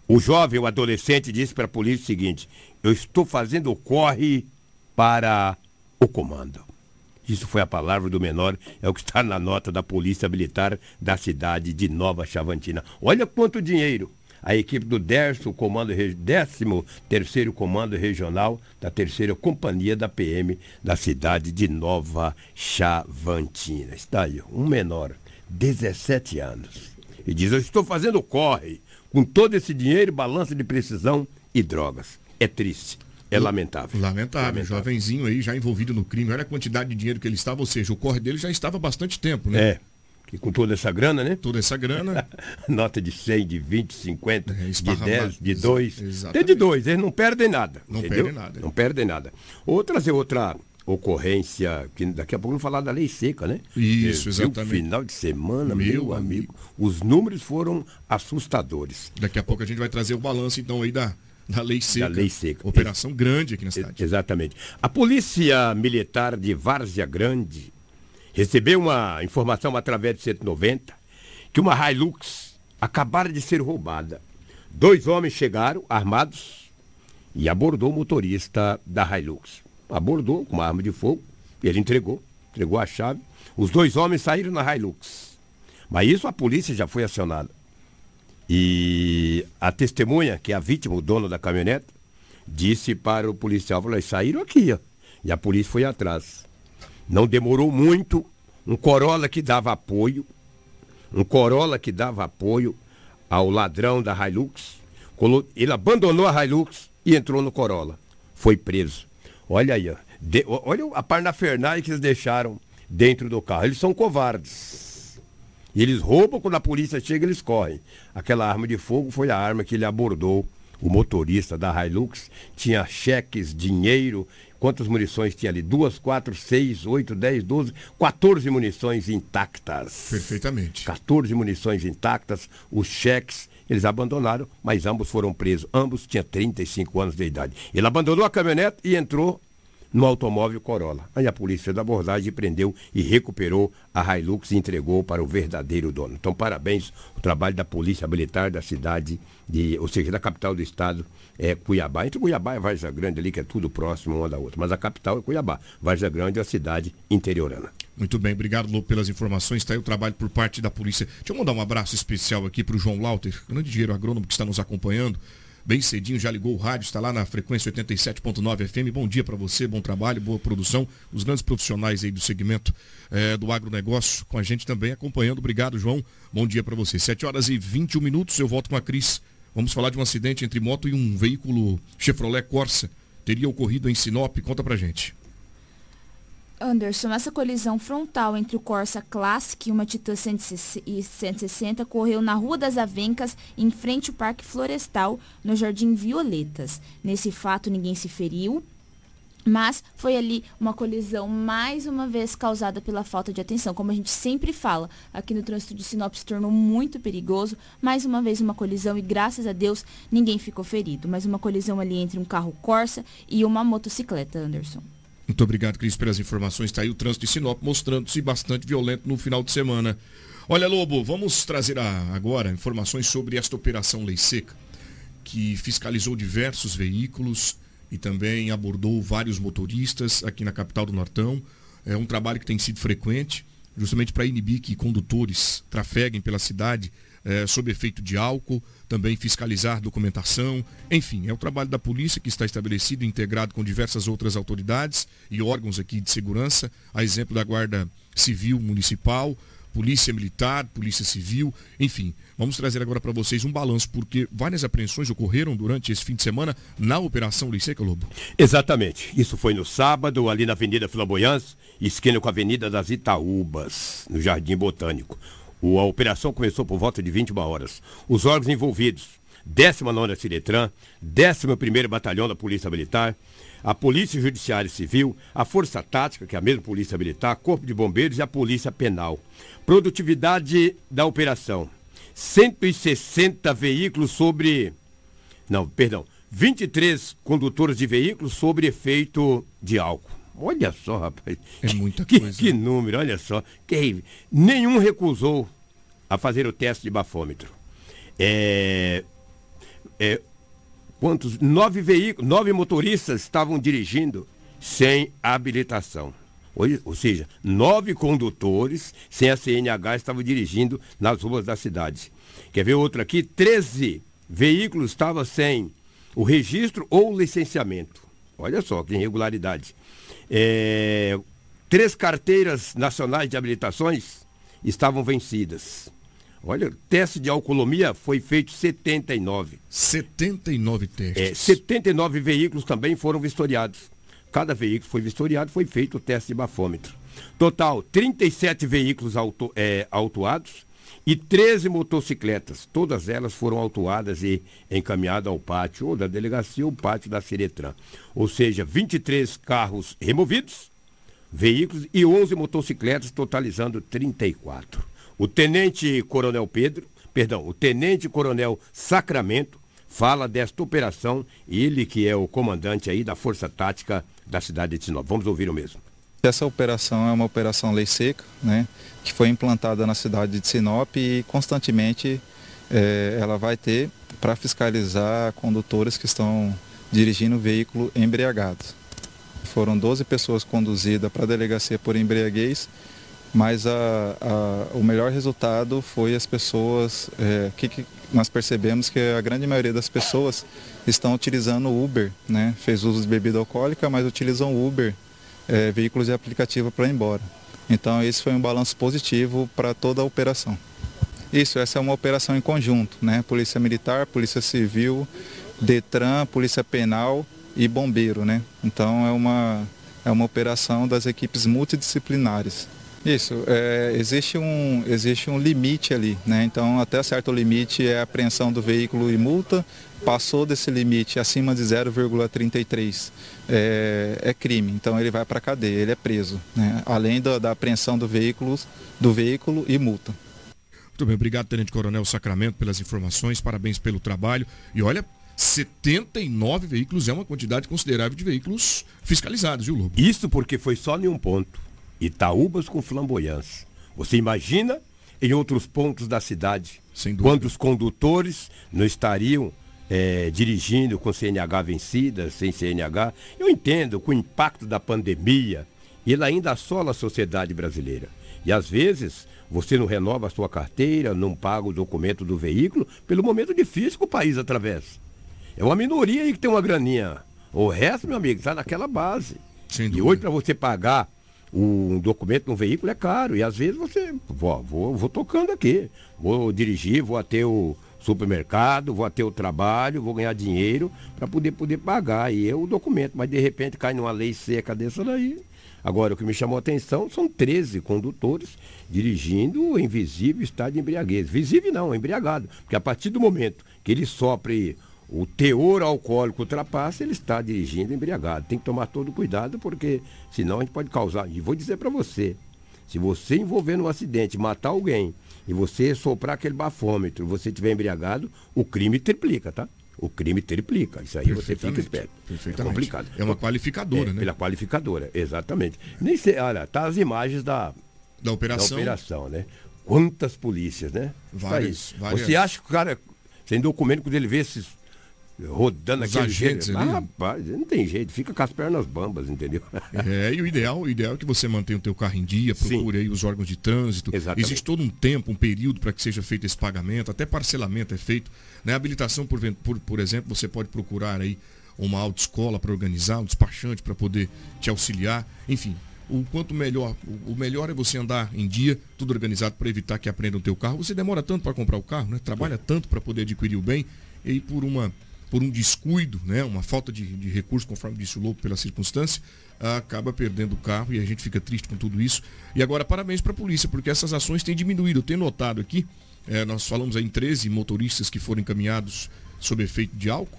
O jovem, o adolescente, disse para a polícia o seguinte: Eu estou fazendo o corre para o comando. Isso foi a palavra do menor, é o que está na nota da Polícia Militar da cidade de Nova Chavantina. Olha quanto dinheiro! A equipe do 10 comando, 13 Comando Regional da terceira Companhia da PM da cidade de Nova Chavantina. Está aí, um menor, 17 anos. E diz, eu estou fazendo corre com todo esse dinheiro, balança de precisão e drogas. É triste. É lamentável. lamentável. Lamentável. Jovenzinho aí já envolvido no crime. Olha a quantidade de dinheiro que ele estava, ou seja, o corre dele já estava há bastante tempo, né? É. E com toda essa grana, né? Toda essa grana. Nota de 100, de 20, 50, é, de 10, de 2. Tem de 2, eles não perdem nada. Não entendeu? perdem nada. Não perdem nada. Ou trazer outra ocorrência, que daqui a pouco vamos falar da lei seca, né? Isso, exatamente. Final de semana, meu, meu amigo, amigo, os números foram assustadores. Daqui a pouco a gente vai trazer o balanço, então, aí da, da lei seca. Da lei seca. Operação grande aqui na cidade. Exatamente. A Polícia Militar de Várzea Grande recebeu uma informação através de 190 que uma Hilux acabara de ser roubada. Dois homens chegaram armados e abordou o motorista da Hilux. Abordou com uma arma de fogo, ele entregou, entregou a chave. Os dois homens saíram na Hilux. Mas isso a polícia já foi acionada. E a testemunha, que é a vítima, o dono da caminhonete, disse para o policial, falou, saíram aqui, ó. E a polícia foi atrás. Não demorou muito, um Corolla que dava apoio, um Corolla que dava apoio ao ladrão da Hilux. Ele abandonou a Hilux e entrou no Corolla. Foi preso. Olha aí, ó. De, olha a parnafernagem que eles deixaram dentro do carro. Eles são covardes. E eles roubam, quando a polícia chega, eles correm. Aquela arma de fogo foi a arma que ele abordou. O motorista da Hilux tinha cheques, dinheiro. Quantas munições tinha ali? Duas, quatro, seis, oito, dez, doze, 14 munições intactas. Perfeitamente. 14 munições intactas, os cheques eles abandonaram, mas ambos foram presos. Ambos tinham 35 anos de idade. Ele abandonou a caminhonete e entrou no automóvel Corolla. Aí a polícia fez a abordagem, prendeu e recuperou a Hilux e entregou para o verdadeiro dono. Então, parabéns o trabalho da Polícia Militar da cidade, de, ou seja, da capital do estado, é Cuiabá. Entre Cuiabá e Vargas Grande ali, que é tudo próximo uma da outra. Mas a capital é Cuiabá. Vargas Grande é a cidade interiorana. Muito bem, obrigado, Lu, pelas informações. Está aí o trabalho por parte da polícia. Deixa eu mandar um abraço especial aqui para o João Lauter, grande engenheiro agrônomo que está nos acompanhando bem cedinho, já ligou o rádio, está lá na frequência 87.9 FM. Bom dia para você, bom trabalho, boa produção. Os grandes profissionais aí do segmento é, do agronegócio com a gente também acompanhando. Obrigado, João. Bom dia para você. 7 horas e 21 minutos, eu volto com a Cris. Vamos falar de um acidente entre moto e um veículo Chevrolet Corsa. Teria ocorrido em Sinop. Conta pra gente. Anderson, essa colisão frontal entre o Corsa Classic e uma Titan 160 ocorreu na Rua das Avencas, em frente ao Parque Florestal, no Jardim Violetas. Nesse fato, ninguém se feriu, mas foi ali uma colisão mais uma vez causada pela falta de atenção. Como a gente sempre fala, aqui no trânsito de Sinop se tornou muito perigoso. Mais uma vez uma colisão e graças a Deus ninguém ficou ferido. Mas uma colisão ali entre um carro Corsa e uma motocicleta, Anderson. Muito obrigado, Cris, pelas informações. Está aí o trânsito de Sinop mostrando-se bastante violento no final de semana. Olha, Lobo, vamos trazer agora informações sobre esta operação Lei Seca, que fiscalizou diversos veículos e também abordou vários motoristas aqui na capital do Nortão. É um trabalho que tem sido frequente, justamente para inibir que condutores trafeguem pela cidade é, sob efeito de álcool, também fiscalizar documentação, enfim, é o trabalho da polícia que está estabelecido, integrado com diversas outras autoridades e órgãos aqui de segurança, a exemplo da Guarda Civil Municipal, Polícia Militar, Polícia Civil, enfim. Vamos trazer agora para vocês um balanço, porque várias apreensões ocorreram durante esse fim de semana na Operação Liceca Lobo. Exatamente. Isso foi no sábado, ali na Avenida Flamboyance, esquina com a Avenida das Itaúbas, no Jardim Botânico. A operação começou por volta de 21 horas. Os órgãos envolvidos, 19ª Ciretran, 11º Batalhão da Polícia Militar, a Polícia Judiciária Civil, a Força Tática, que é a mesma Polícia Militar, Corpo de Bombeiros e a Polícia Penal. Produtividade da operação, 160 veículos sobre... Não, perdão, 23 condutores de veículos sobre efeito de álcool. Olha só, rapaz. É muita que, coisa. Que número, olha só. Que, nenhum recusou a fazer o teste de bafômetro. É, é, quantos? Nove veículos, nove motoristas estavam dirigindo sem habilitação. Ou, seja, nove condutores sem a CNH estavam dirigindo nas ruas da cidade. Quer ver outro aqui? Treze veículos estavam sem o registro ou o licenciamento. Olha só que irregularidade. É, três carteiras nacionais de habilitações estavam vencidas. Olha, teste de alcoolomia foi feito 79. 79 testes. É, 79 veículos também foram vistoriados. Cada veículo foi vistoriado, foi feito o teste de bafômetro. Total, 37 veículos auto, é, autuados e 13 motocicletas. Todas elas foram autuadas e encaminhadas ao pátio ou da delegacia ou pátio da Ciretran. Ou seja, 23 carros removidos, veículos e 11 motocicletas, totalizando 34. O tenente coronel Pedro, perdão, o tenente coronel Sacramento fala desta operação, ele que é o comandante aí da Força Tática da cidade de Sinop. Vamos ouvir o mesmo. Essa operação é uma operação lei seca, né, que foi implantada na cidade de Sinop e constantemente é, ela vai ter para fiscalizar condutores que estão dirigindo veículo embriagados. Foram 12 pessoas conduzidas para a delegacia por embriaguez, mas a, a, o melhor resultado foi as pessoas, é, que, que nós percebemos que a grande maioria das pessoas estão utilizando Uber, né? fez uso de bebida alcoólica, mas utilizam Uber é, veículos de aplicativo para ir embora. Então esse foi um balanço positivo para toda a operação. Isso, essa é uma operação em conjunto, né? Polícia Militar, Polícia Civil, Detran, Polícia Penal e Bombeiro, né? Então é uma, é uma operação das equipes multidisciplinares. Isso, é, existe, um, existe um limite ali, né? Então até certo limite é a apreensão do veículo e multa, passou desse limite acima de 0,33 é, é, crime, então ele vai para a cadeia, ele é preso, né? além da, da apreensão do veículo, do veículo e multa. Muito bem, obrigado, Tenente Coronel Sacramento, pelas informações, parabéns pelo trabalho. E olha, 79 veículos é uma quantidade considerável de veículos fiscalizados, viu, Lobo? Isso porque foi só em um ponto. Itaúbas com flamboyância. Você imagina em outros pontos da cidade, quando os condutores não estariam é, dirigindo com CNH vencida, sem CNH. Eu entendo que o impacto da pandemia, ele ainda assola a sociedade brasileira. E às vezes você não renova a sua carteira, não paga o documento do veículo pelo momento difícil que o país atravessa. É uma minoria aí que tem uma graninha. O resto, meu amigo, está naquela base. e hoje, para você pagar um documento no veículo é caro. E às vezes você, vou, vou, vou tocando aqui. Vou dirigir, vou até o supermercado, vou até o trabalho, vou ganhar dinheiro para poder, poder pagar. E é o documento. Mas de repente cai numa lei seca dessa daí. Agora, o que me chamou a atenção são 13 condutores dirigindo em visível estado de embriaguez. Visível não, embriagado. Porque a partir do momento que ele sopre o teor alcoólico ultrapassa, ele está dirigindo embriagado. Tem que tomar todo cuidado, porque senão a gente pode causar. E vou dizer para você, se você envolver num acidente, matar alguém, e você soprar aquele bafômetro, você estiver embriagado, o crime triplica, tá? O crime triplica. Isso aí você fica esperto. É complicado. É uma qualificadora, é, né? Pela qualificadora, exatamente. Nem sei, olha, tá as imagens da, da operação. Da operação, né? Quantas polícias, né? Várias, várias. Você acha que o cara, sem documento, quando ele vê esses rodando Os aquele agentes ali. Ah, rapaz, não tem jeito, fica com as pernas bambas, entendeu? É, e o ideal, o ideal é que você mantenha o teu carro em dia, procure aí os órgãos de trânsito. Exatamente. Existe todo um tempo, um período para que seja feito esse pagamento, até parcelamento é feito. Né? Habilitação, por, por, por exemplo, você pode procurar aí uma autoescola para organizar, um despachante para poder te auxiliar. Enfim, o quanto melhor, o- melhor é você andar em dia, tudo organizado para evitar que aprendam o teu carro. Você demora tanto para comprar o carro, né? Trabalha tanto para poder adquirir o bem, e por uma por um descuido, né, uma falta de, de recurso, conforme disse o Lobo, pela circunstância, acaba perdendo o carro e a gente fica triste com tudo isso. E agora, parabéns para a polícia, porque essas ações têm diminuído. Eu tenho notado aqui, eh, nós falamos aí em 13 motoristas que foram encaminhados sob efeito de álcool,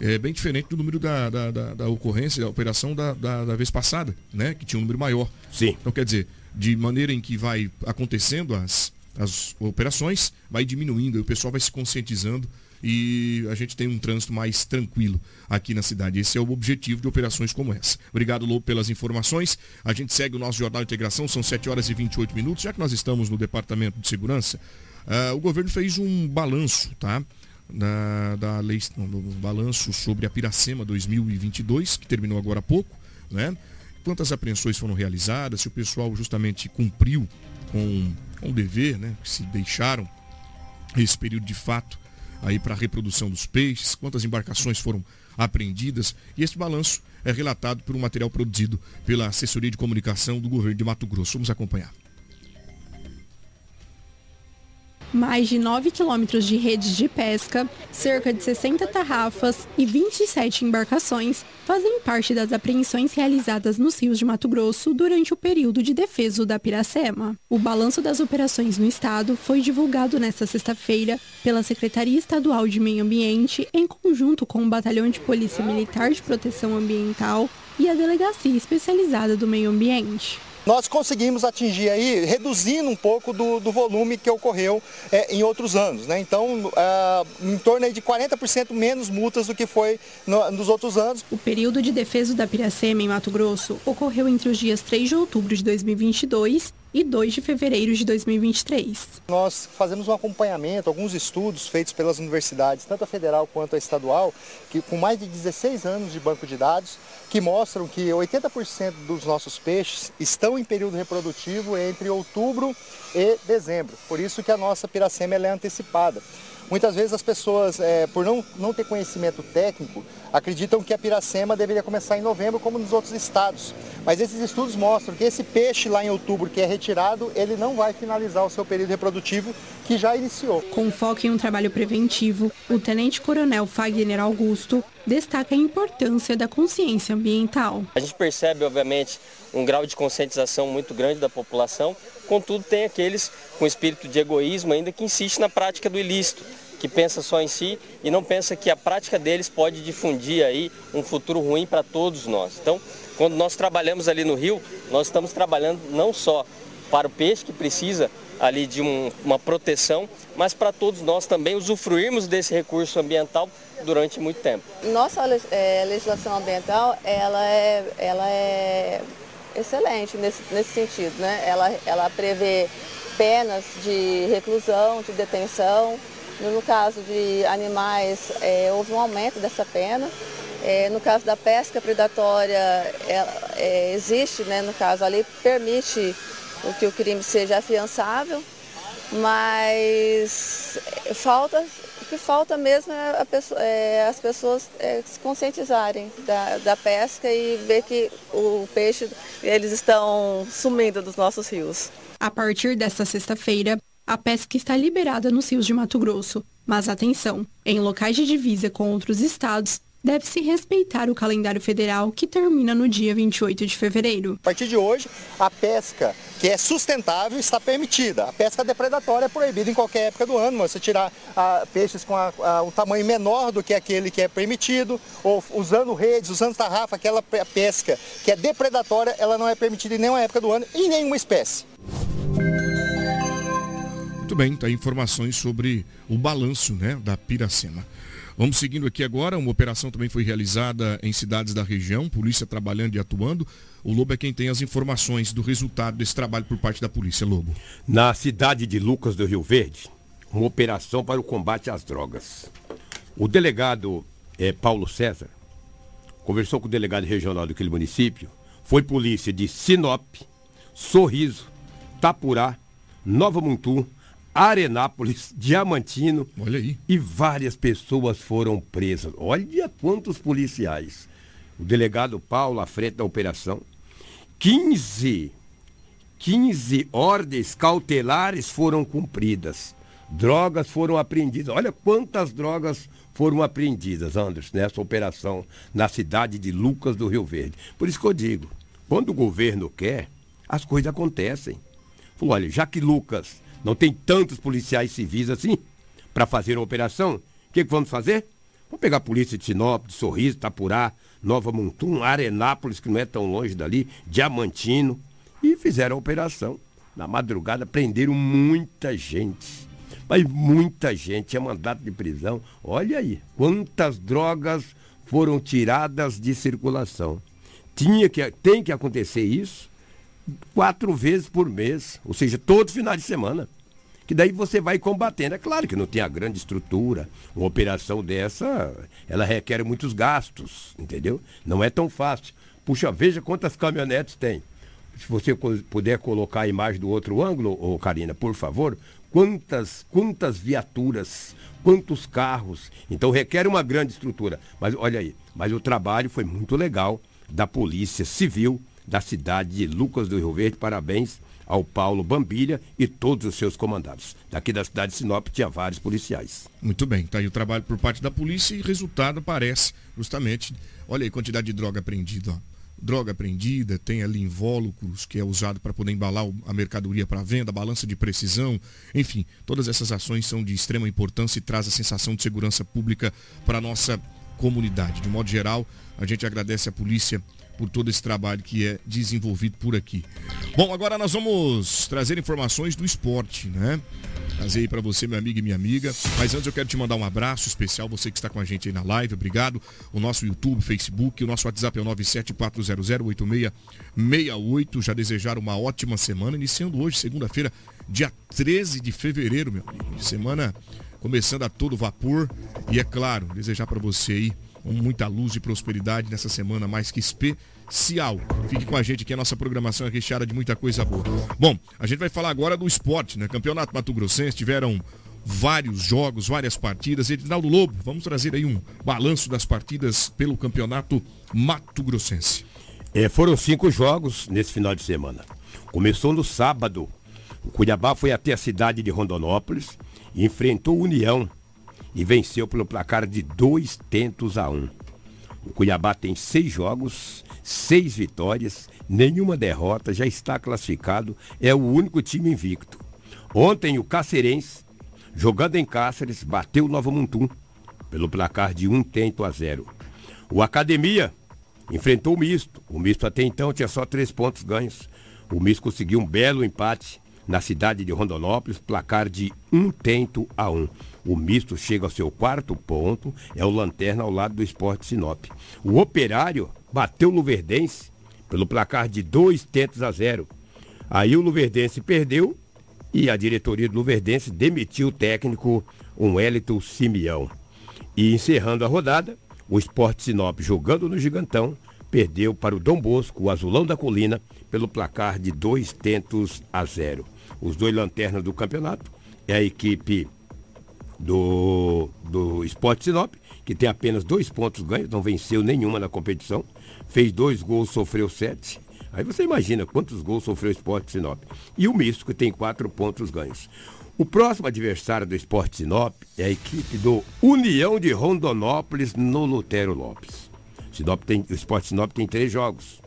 é bem diferente do número da, da, da- da ocorrência, da operação da, da, da vez passada, né? Que tinha um número maior. Sim. Então, quer dizer, de maneira em que vai acontecendo as, as operações, vai diminuindo, e o pessoal vai se conscientizando e a gente tem um trânsito mais tranquilo aqui na cidade. Esse é o objetivo de operações como essa. Obrigado, Lobo, pelas informações. A gente segue o nosso Jornal Integração, são 7 horas e 28 minutos. Já que nós estamos no Departamento de Segurança, ah, o governo fez um balanço, tá? Da, da lei, não, do balanço sobre a Piracema 2022, que terminou agora há pouco, né? Quantas apreensões foram realizadas, se o pessoal justamente cumpriu com, o dever, né? Se deixaram esse período de fato aí para a reprodução dos peixes, quantas embarcações foram apreendidas. E este balanço é relatado por um material produzido pela Assessoria de Comunicação do Governo de Mato Grosso. Vamos acompanhar. Mais de 9 quilômetros de redes de pesca, cerca de 60 tarrafas e 27 embarcações fazem parte das apreensões realizadas nos rios de Mato Grosso durante o período de defeso da Piracema. O balanço das operações no estado foi divulgado nesta sexta-feira pela Secretaria Estadual de Meio Ambiente em conjunto com o Batalhão de Polícia Militar de Proteção Ambiental e a Delegacia Especializada do Meio Ambiente. Nós conseguimos atingir aí, reduzindo um pouco do, do volume que ocorreu é, em outros anos. Né? Então, ah, em torno de 40% menos multas do que foi no- nos outros anos. O período de defesa da Piracema em Mato Grosso ocorreu entre os dias 3 de outubro de 2022 e 2 de fevereiro de 2023. Nós fazemos um acompanhamento, alguns estudos feitos pelas universidades, tanto a federal quanto a estadual, que com mais de 16 anos de banco de dados, que mostram que 80% dos nossos peixes estão em período reprodutivo entre outubro e dezembro. Por isso que a nossa piracema é antecipada. Muitas vezes as pessoas, eh, por não, não ter conhecimento técnico, acreditam que a piracema deveria começar em novembro, como nos outros estados. Mas esses estudos mostram que esse peixe lá em outubro que é retirado, ele não vai finalizar o seu período reprodutivo, que já iniciou. Com foco em um trabalho preventivo, o tenente-coronel Fagner Augusto destaca a importância da consciência ambiental. A gente percebe, obviamente, um grau de conscientização muito grande da população, contudo tem aqueles com espírito de egoísmo ainda que insiste na prática do ilícito, que pensa só em si e não pensa que a prática deles pode difundir aí um futuro ruim para todos nós. Então, quando nós trabalhamos ali no rio, nós estamos trabalhando não só para o peixe que precisa ali de um- uma proteção, mas para todos nós também usufruirmos desse recurso ambiental durante muito tempo. Nossa eh, legislação ambiental, ela é, ela é excelente nesse, nesse sentido, né? Ela, ela prevê penas de reclusão, de detenção. No, caso de animais, eh, houve um aumento dessa pena. Eh, no caso da pesca predatória, ela, eh, existe, né? No caso, a lei permite o que o crime seja afiançável, mas falta que falta mesmo é, pessoa, é as pessoas é, se conscientizarem da, da, pesca e ver que o peixe, eles estão sumindo dos nossos rios. A partir desta sexta-feira, a pesca está liberada nos rios de Mato Grosso. Mas atenção, em locais de divisa com outros estados, deve-se respeitar o calendário federal que termina no dia 28 de fevereiro. A partir de hoje, a pesca que é sustentável está permitida. A pesca depredatória é proibida em qualquer época do ano. Você tirar ah, peixes com a, a, um tamanho menor do que aquele que é permitido, ou usando redes, usando tarrafa, aquela pesca que é depredatória, ela não é permitida em nenhuma época do ano, em nenhuma espécie. Muito bem, tá informações sobre o balanço né, da Piracema. Vamos seguindo aqui agora. Uma operação também foi realizada em cidades da região, polícia trabalhando e atuando. O Lobo é quem tem as informações do resultado desse trabalho por parte da polícia, Lobo. Na cidade de Lucas do Rio Verde, uma operação para o combate às drogas. O delegado é, Paulo César conversou com o delegado regional daquele município. Foi polícia de Sinop, Sorriso, Tapurá, Nova Montu, Arenápolis, Diamantino. Olha aí. E várias pessoas foram presas. Olha quantos policiais. O delegado Paulo à frente da operação. 15, 15 ordens cautelares foram cumpridas. Drogas foram apreendidas. Olha quantas drogas foram apreendidas, Anderson, nessa operação na cidade de Lucas do Rio Verde. Por isso que eu digo, quando o governo quer, as coisas acontecem. Falou, olha, já que Lucas não tem tantos policiais civis assim para fazer uma operação. O que, que, vamos fazer? Vamos pegar a polícia de Sinop, de Sorriso, Tapurá, Nova Montum, Arenápolis, que não é tão longe dali, Diamantino. E fizeram a operação. Na madrugada prenderam muita gente. Mas muita gente é mandato de prisão. Olha aí, quantas drogas foram tiradas de circulação. Tinha que, tem que acontecer isso quatro vezes por mês, ou seja, todo final de semana. Que daí você vai combatendo. É claro que não tem a grande estrutura. Uma operação dessa, ela requer muitos gastos, entendeu? Não é tão fácil. Puxa, veja quantas caminhonetes tem. Se você puder colocar a imagem do outro ângulo, ô Karina, por favor, quantas, quantas viaturas, quantos carros. Então requer uma grande estrutura. Mas olha aí, mas o trabalho foi muito legal da Polícia Civil da cidade de Lucas do Rio Verde. Parabéns ao Paulo Bambilha e todos os seus comandados. Daqui da cidade de Sinop tinha vários policiais. Muito bem, está aí o trabalho por parte da polícia e resultado aparece justamente, olha aí, quantidade de droga apreendida. Droga apreendida, tem ali invólucros que é usado para poder embalar a mercadoria para venda, balança de precisão, enfim, todas essas ações são de extrema importância e traz a sensação de segurança pública para a nossa comunidade. De modo geral, a gente agradece a polícia por todo esse trabalho que é desenvolvido por aqui. Bom, agora nós vamos trazer informações do esporte, né? Trazer aí para você, meu amigo e minha amiga. Mas antes eu quero te mandar um abraço especial, você que está com a gente aí na live, obrigado. O nosso YouTube, Facebook, o nosso WhatsApp é o 974008668. Já desejar uma ótima semana, iniciando hoje, segunda-feira, dia 13 de fevereiro, meu amigo. Semana começando a todo vapor. E é claro, desejar para você aí muita luz e prosperidade nessa semana mais que especial. Fique com a gente que a nossa programação é recheada de muita coisa boa. Bom, a gente vai falar agora do esporte, né? Campeonato Mato Grossense tiveram vários jogos, várias partidas. Edinaldo Lobo, vamos trazer aí um balanço das partidas pelo Campeonato Mato Grossense. É, foram cinco jogos nesse final de semana. Começou no sábado. O Cuiabá foi até a cidade de Rondonópolis e enfrentou o União e venceu pelo placar de dois tentos a um. O Cuiabá tem seis jogos, seis vitórias, nenhuma derrota, já está classificado, é o único time invicto. Ontem o Cacerense, jogando em Cáceres, bateu o Nova Muntum pelo placar de um tento a zero. O Academia enfrentou o Misto. O Misto até então tinha só três pontos ganhos. O Misto conseguiu um belo empate na cidade de Rondonópolis, placar de um tento a um. O misto chega ao seu quarto ponto, é o lanterna ao lado do esporte Sinop. O operário bateu o Luverdense pelo placar de dois tentos a zero. Aí o Luverdense perdeu e a diretoria do Luverdense demitiu o técnico um Wellington Simeão. E encerrando a rodada, o Esporte Sinop jogando no Gigantão, perdeu para o Dom Bosco, o Azulão da Colina, pelo placar de dois tentos a zero. Os dois lanternas do campeonato é a equipe do, do Sport Sinop, que tem apenas dois pontos ganhos, não venceu nenhuma na competição, fez dois gols, sofreu sete. Aí você imagina quantos gols sofreu o Sport Sinop. E o Misto, que tem quatro pontos ganhos. O próximo adversário do Sport Sinop é a equipe do União de Rondonópolis no Lutero Lopes. Sinop tem, o Sport Sinop tem três jogos.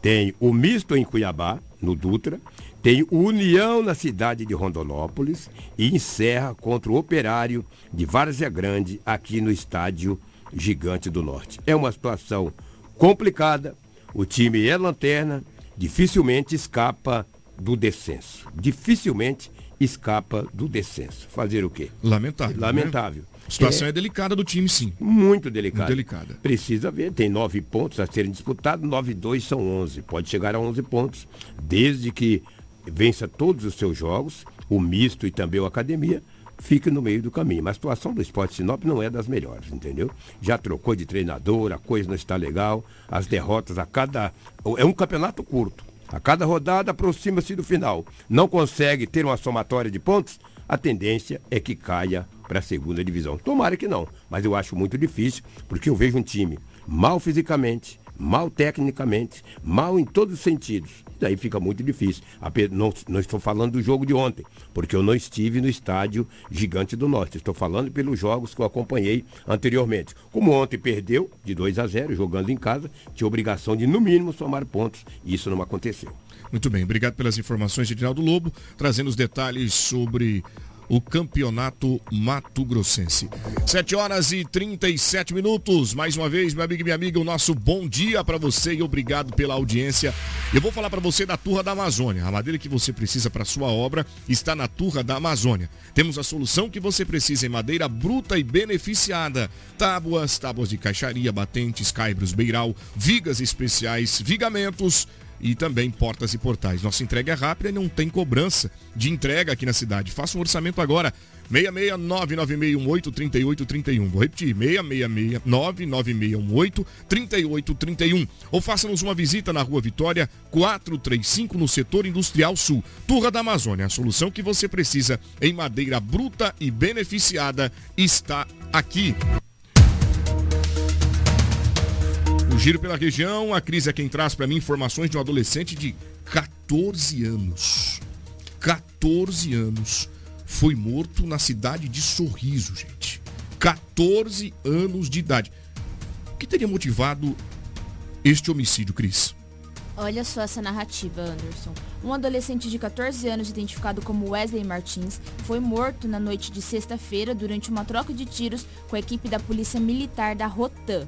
Tem o Misto em Cuiabá, no Dutra, tem União na cidade de Rondonópolis e encerra contra o Operário de Várzea Grande aqui no estádio Gigante do Norte. É uma situação complicada, o time é lanterna, dificilmente escapa do descenso. Dificilmente escapa do descenso. Fazer o quê? Lamentável. Lamentável. Né? A situação é, é, delicada do time, sim. Muito delicada. Muito delicada. Precisa ver, tem nove pontos a serem disputados, nove e dois são onze. Pode chegar a onze pontos, desde que vença todos os seus jogos, o misto e também o academia, fique no meio do caminho. Mas a situação do esporte Sinop não é das melhores, entendeu? Já trocou de treinador, a coisa não está legal, as derrotas a cada. É um campeonato curto. A cada rodada aproxima-se do final. Não consegue ter uma somatória de pontos, a tendência é que caia para a segunda divisão. Tomara que não, mas eu acho muito difícil, porque eu vejo um time mal fisicamente, mal tecnicamente, mal em todos os sentidos. Daí fica muito difícil. Não, não, estou falando do jogo de ontem, porque eu não estive no estádio Gigante do Norte. Estou falando pelos jogos que eu acompanhei anteriormente. Como ontem perdeu de 2 a 0 jogando em casa, tinha obrigação de no mínimo somar pontos e isso não aconteceu. Muito bem, obrigado pelas informações de Rinaldo Lobo, trazendo os detalhes sobre o campeonato Mato Grossense. 7 horas e 37 minutos. Mais uma vez, meu amigo e minha amiga, o nosso bom dia para você e obrigado pela audiência. Eu vou falar para você da Turra da Amazônia. A madeira que você precisa para sua obra está na Turra da Amazônia. Temos a solução que você precisa em madeira bruta e beneficiada. Tábuas, tábuas de caixaria, batentes, caibros, beiral, vigas especiais, vigamentos, e também portas e portais. Nossa entrega é rápida e não tem cobrança de entrega aqui na cidade. Faça um orçamento agora. 66996183831. Vou repetir, 66996183831. Ou faça-nos uma visita na Rua Vitória 435 no setor industrial sul. Turra da Amazônia, a solução que você precisa em madeira bruta e beneficiada está aqui. O giro pela região, a Cris é quem traz para mim informações de um adolescente de 14 anos. 14 anos. Foi morto na cidade de Sorriso, gente. 14 anos de idade. O que teria motivado este homicídio, Cris? Olha só essa narrativa, Anderson. Um adolescente de 14 anos, identificado como Wesley Martins, foi morto na noite de sexta-feira durante uma troca de tiros com a equipe da Polícia Militar da Rotan.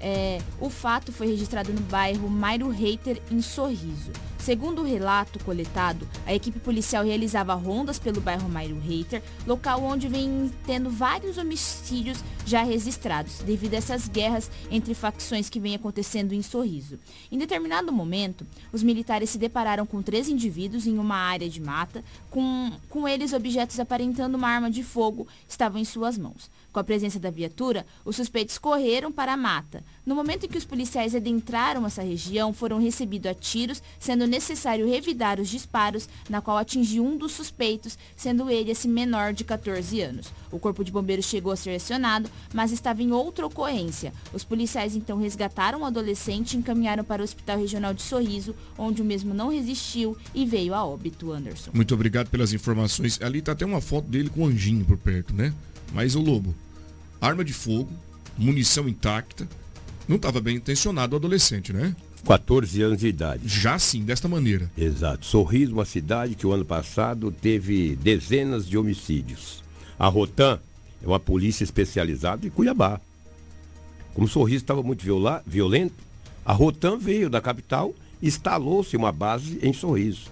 É, o fato foi registrado no bairro Mairo Reiter, em Sorriso. Segundo o relato coletado, a equipe policial realizava rondas pelo bairro Mairo Reiter, local onde vem tendo vários homicídios já registrados, devido a essas guerras entre facções que vem acontecendo em Sorriso. Em determinado momento, os militares se depararam com três indivíduos em uma área de mata, com, com eles objetos aparentando uma arma de fogo estavam em suas mãos. Com a presença da viatura, os suspeitos correram para a mata. No momento em que os policiais adentraram essa região, foram recebidos a tiros, sendo necessário revidar os disparos, na qual atingiu um dos suspeitos, sendo ele esse menor de 14 anos. O corpo de bombeiros chegou a ser acionado, mas estava em outra ocorrência. Os policiais então resgataram o adolescente e encaminharam para o Hospital Regional de Sorriso, onde o mesmo não resistiu e veio a óbito, Anderson. Muito obrigado pelas informações. Ali está até uma foto dele com um anjinho por perto, né? Mas o Lobo, arma de fogo, munição intacta, não estava bem intencionado o adolescente, né? 14 anos de idade. Já sim, desta maneira. Exato. Sorriso, uma cidade que o ano passado teve dezenas de homicídios. A Rotan é uma polícia especializada em Cuiabá. Como o Sorriso estava muito violento, a Rotan veio da capital e instalou-se uma base em Sorriso.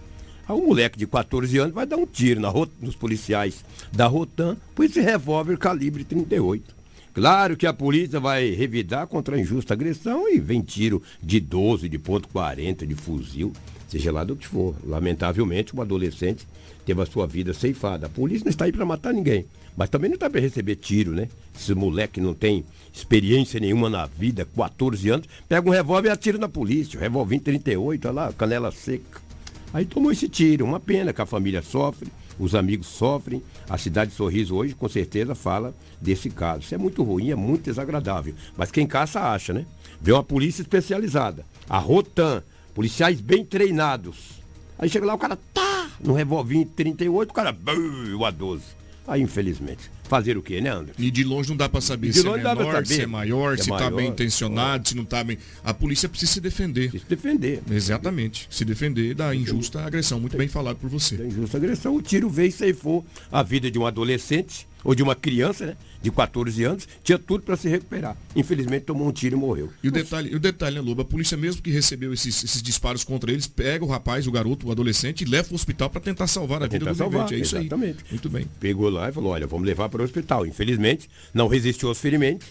Aí um moleque de 14 anos vai dar um tiro na, nos policiais da Rotan com esse revólver calibre 38. Claro que a polícia vai revidar contra a injusta agressão e vem tiro de 12, de ponto 40, de fuzil, seja lá do que for. Lamentavelmente, um adolescente teve a sua vida ceifada. A polícia não está aí para matar ninguém, mas também não está para receber tiro, né? Esse moleque não tem experiência nenhuma na vida, 14 anos, pega um revólver e atira na polícia. O revólver 38, olha lá, canela seca. Aí tomou esse tiro, uma pena que a família sofre, Os amigos sofrem. A cidade de Sorriso hoje, com certeza, fala desse caso. Isso é muito ruim, é muito desagradável. Mas quem caça acha, né? Vê uma polícia especializada, a Rotan, policiais bem treinados. Aí chega lá, o cara tá no revolvinho 38, o cara, o A12. Aí, infelizmente. Fazer o quê, né, André? E de longe não dá para saber se é menor, se é maior, É se está bem intencionado, se não está bem. A polícia precisa se defender. Se defender. Exatamente. Se defender da injusta agressão. Muito bem falado por você. Da injusta agressão, o tiro veio e ceifou a vida de um adolescente ou de uma criança, né? De 14 anos, tinha tudo para se recuperar. Infelizmente tomou um tiro e morreu. E o detalhe, o detalhe, né, Lobo? A polícia, mesmo que recebeu esses, esses disparos contra eles, pega o rapaz, o garoto, o adolescente e leva para o hospital para tentar salvar a vida do salvar, vivente. É isso exatamente. aí. Muito bem. Pegou lá e falou, olha, vamos levar para o hospital. Infelizmente, não resistiu aos ferimentos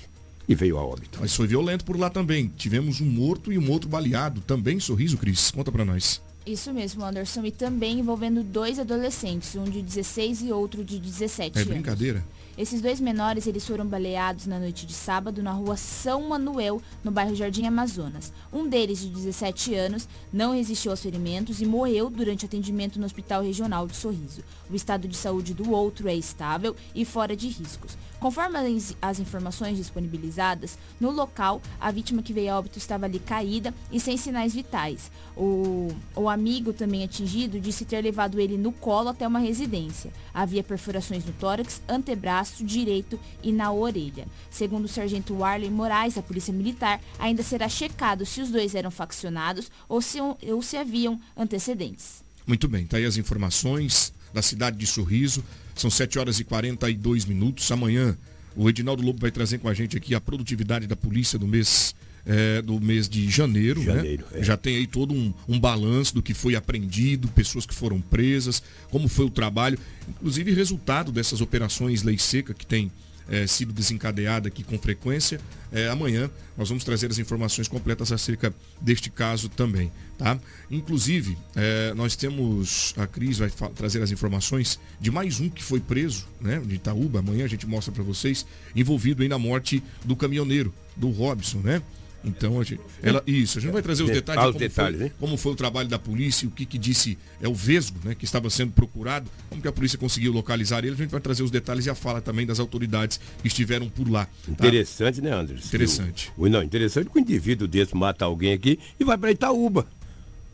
e veio a óbito. Mas foi violento por lá também. Tivemos um morto e um outro baleado. Também sorriso, Cris. Conta para nós. Isso mesmo, Anderson. E também envolvendo dois adolescentes, um de 16 e outro de 17 É anos. brincadeira? Esses dois menores eles foram baleados na noite de sábado na rua São Manuel, no bairro Jardim Amazonas. Um deles, de 17 anos, não resistiu aos ferimentos e morreu durante atendimento no Hospital Regional de Sorriso. O estado de saúde do outro é estável e fora de riscos. Conforme as, informações disponibilizadas, no local, a vítima que veio a óbito estava ali caída e sem sinais vitais. O, o amigo também atingido disse ter levado ele no colo até uma residência. Havia perfurações no tórax, antebraço direito e na orelha. Segundo o sargento Warley Moraes, da Polícia Militar, ainda será checado se os dois eram faccionados ou se, ou se haviam antecedentes. Muito bem, tá aí as informações da cidade de Sorriso. São 7 horas e 42 minutos. Amanhã o Edinaldo Lobo vai trazer com a gente aqui a produtividade da polícia do mês, eh, do mês de janeiro. Janeiro, né? é. Já tem aí todo um, um balanço do que foi apreendido, pessoas que foram presas, como foi o trabalho, inclusive resultado dessas operações lei seca que tem eh, sido desencadeada aqui com frequência. Eh, amanhã nós vamos trazer as informações completas acerca deste caso também. Tá? Inclusive, eh, nós temos, a Cris vai trazer as informações de mais um que foi preso, né, de Itaúba, amanhã a gente mostra para vocês, envolvido aí na morte do caminhoneiro, do Robson, né? Então, a gente, ela, isso, a gente vai trazer os Ah, detalhes, os como, detalhes, foi, né? como foi o trabalho da polícia, o que, que disse é o Vesgo, né, que estava sendo procurado, como que a polícia conseguiu localizar ele, a gente vai trazer os detalhes e a fala também das autoridades que estiveram por lá. tá? Interessante, né, Anderson? Interessante. O, não, interessante que o indivíduo desse mata alguém aqui e vai para Itaúba.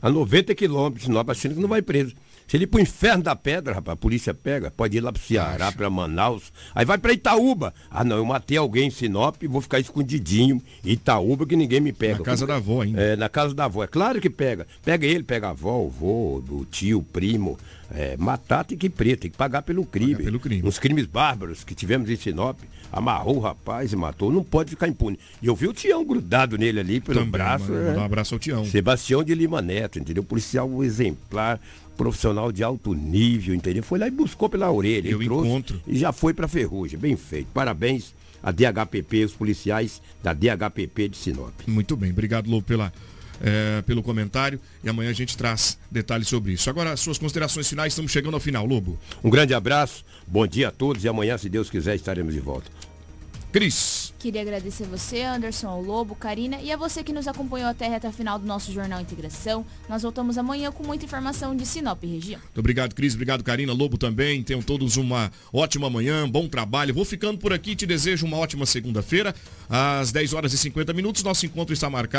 A 90 quilômetros, Sinop, achando que não vai preso. Se ele ir pro inferno da pedra, rapaz, a polícia pega, pode ir lá pro Ceará, para Manaus, aí vai para Itaúba. Ah, não, eu matei alguém em Sinop e vou ficar escondidinho. Itaúba que ninguém me pega. Na casa da avó ainda. É, na casa da avó. É claro que pega. Pega ele, pega a avó, o vô, o tio, o primo. É, matar tem que ir preto, tem que pagar pelo crime. pelo crime. Uns crimes bárbaros que tivemos em Sinop. Amarrou o rapaz e matou. Não pode ficar impune. E eu vi o Tião grudado nele ali pelo Também, braço. mano, é. um abraço ao Tião. Sebastião de Lima Neto, entendeu? Policial exemplar, profissional de alto nível, entendeu? Foi lá e buscou pela orelha. Eu e encontro. E já foi pra ferrugem. Bem feito. Parabéns a DHPP, os policiais da DHPP de Sinop. Muito bem, obrigado, Lobo, pela, eh, pelo comentário. E amanhã a gente traz detalhes sobre isso. Agora, as suas considerações finais, estamos chegando ao final, Lobo. Um grande abraço, bom dia a todos e amanhã, se Deus quiser, estaremos de volta. Cris. Queria agradecer você, Anderson, ao Lobo, Karina e a você que nos acompanhou até a reta final do nosso Jornal Integração. Nós voltamos amanhã com muita informação de Sinop região. Muito obrigado, Cris. Obrigado, Karina. Lobo também. Tenham todos uma ótima manhã, bom trabalho. Vou ficando por aqui. Te desejo uma ótima segunda-feira. Às 10 horas e 50 minutos, nosso encontro está marcado.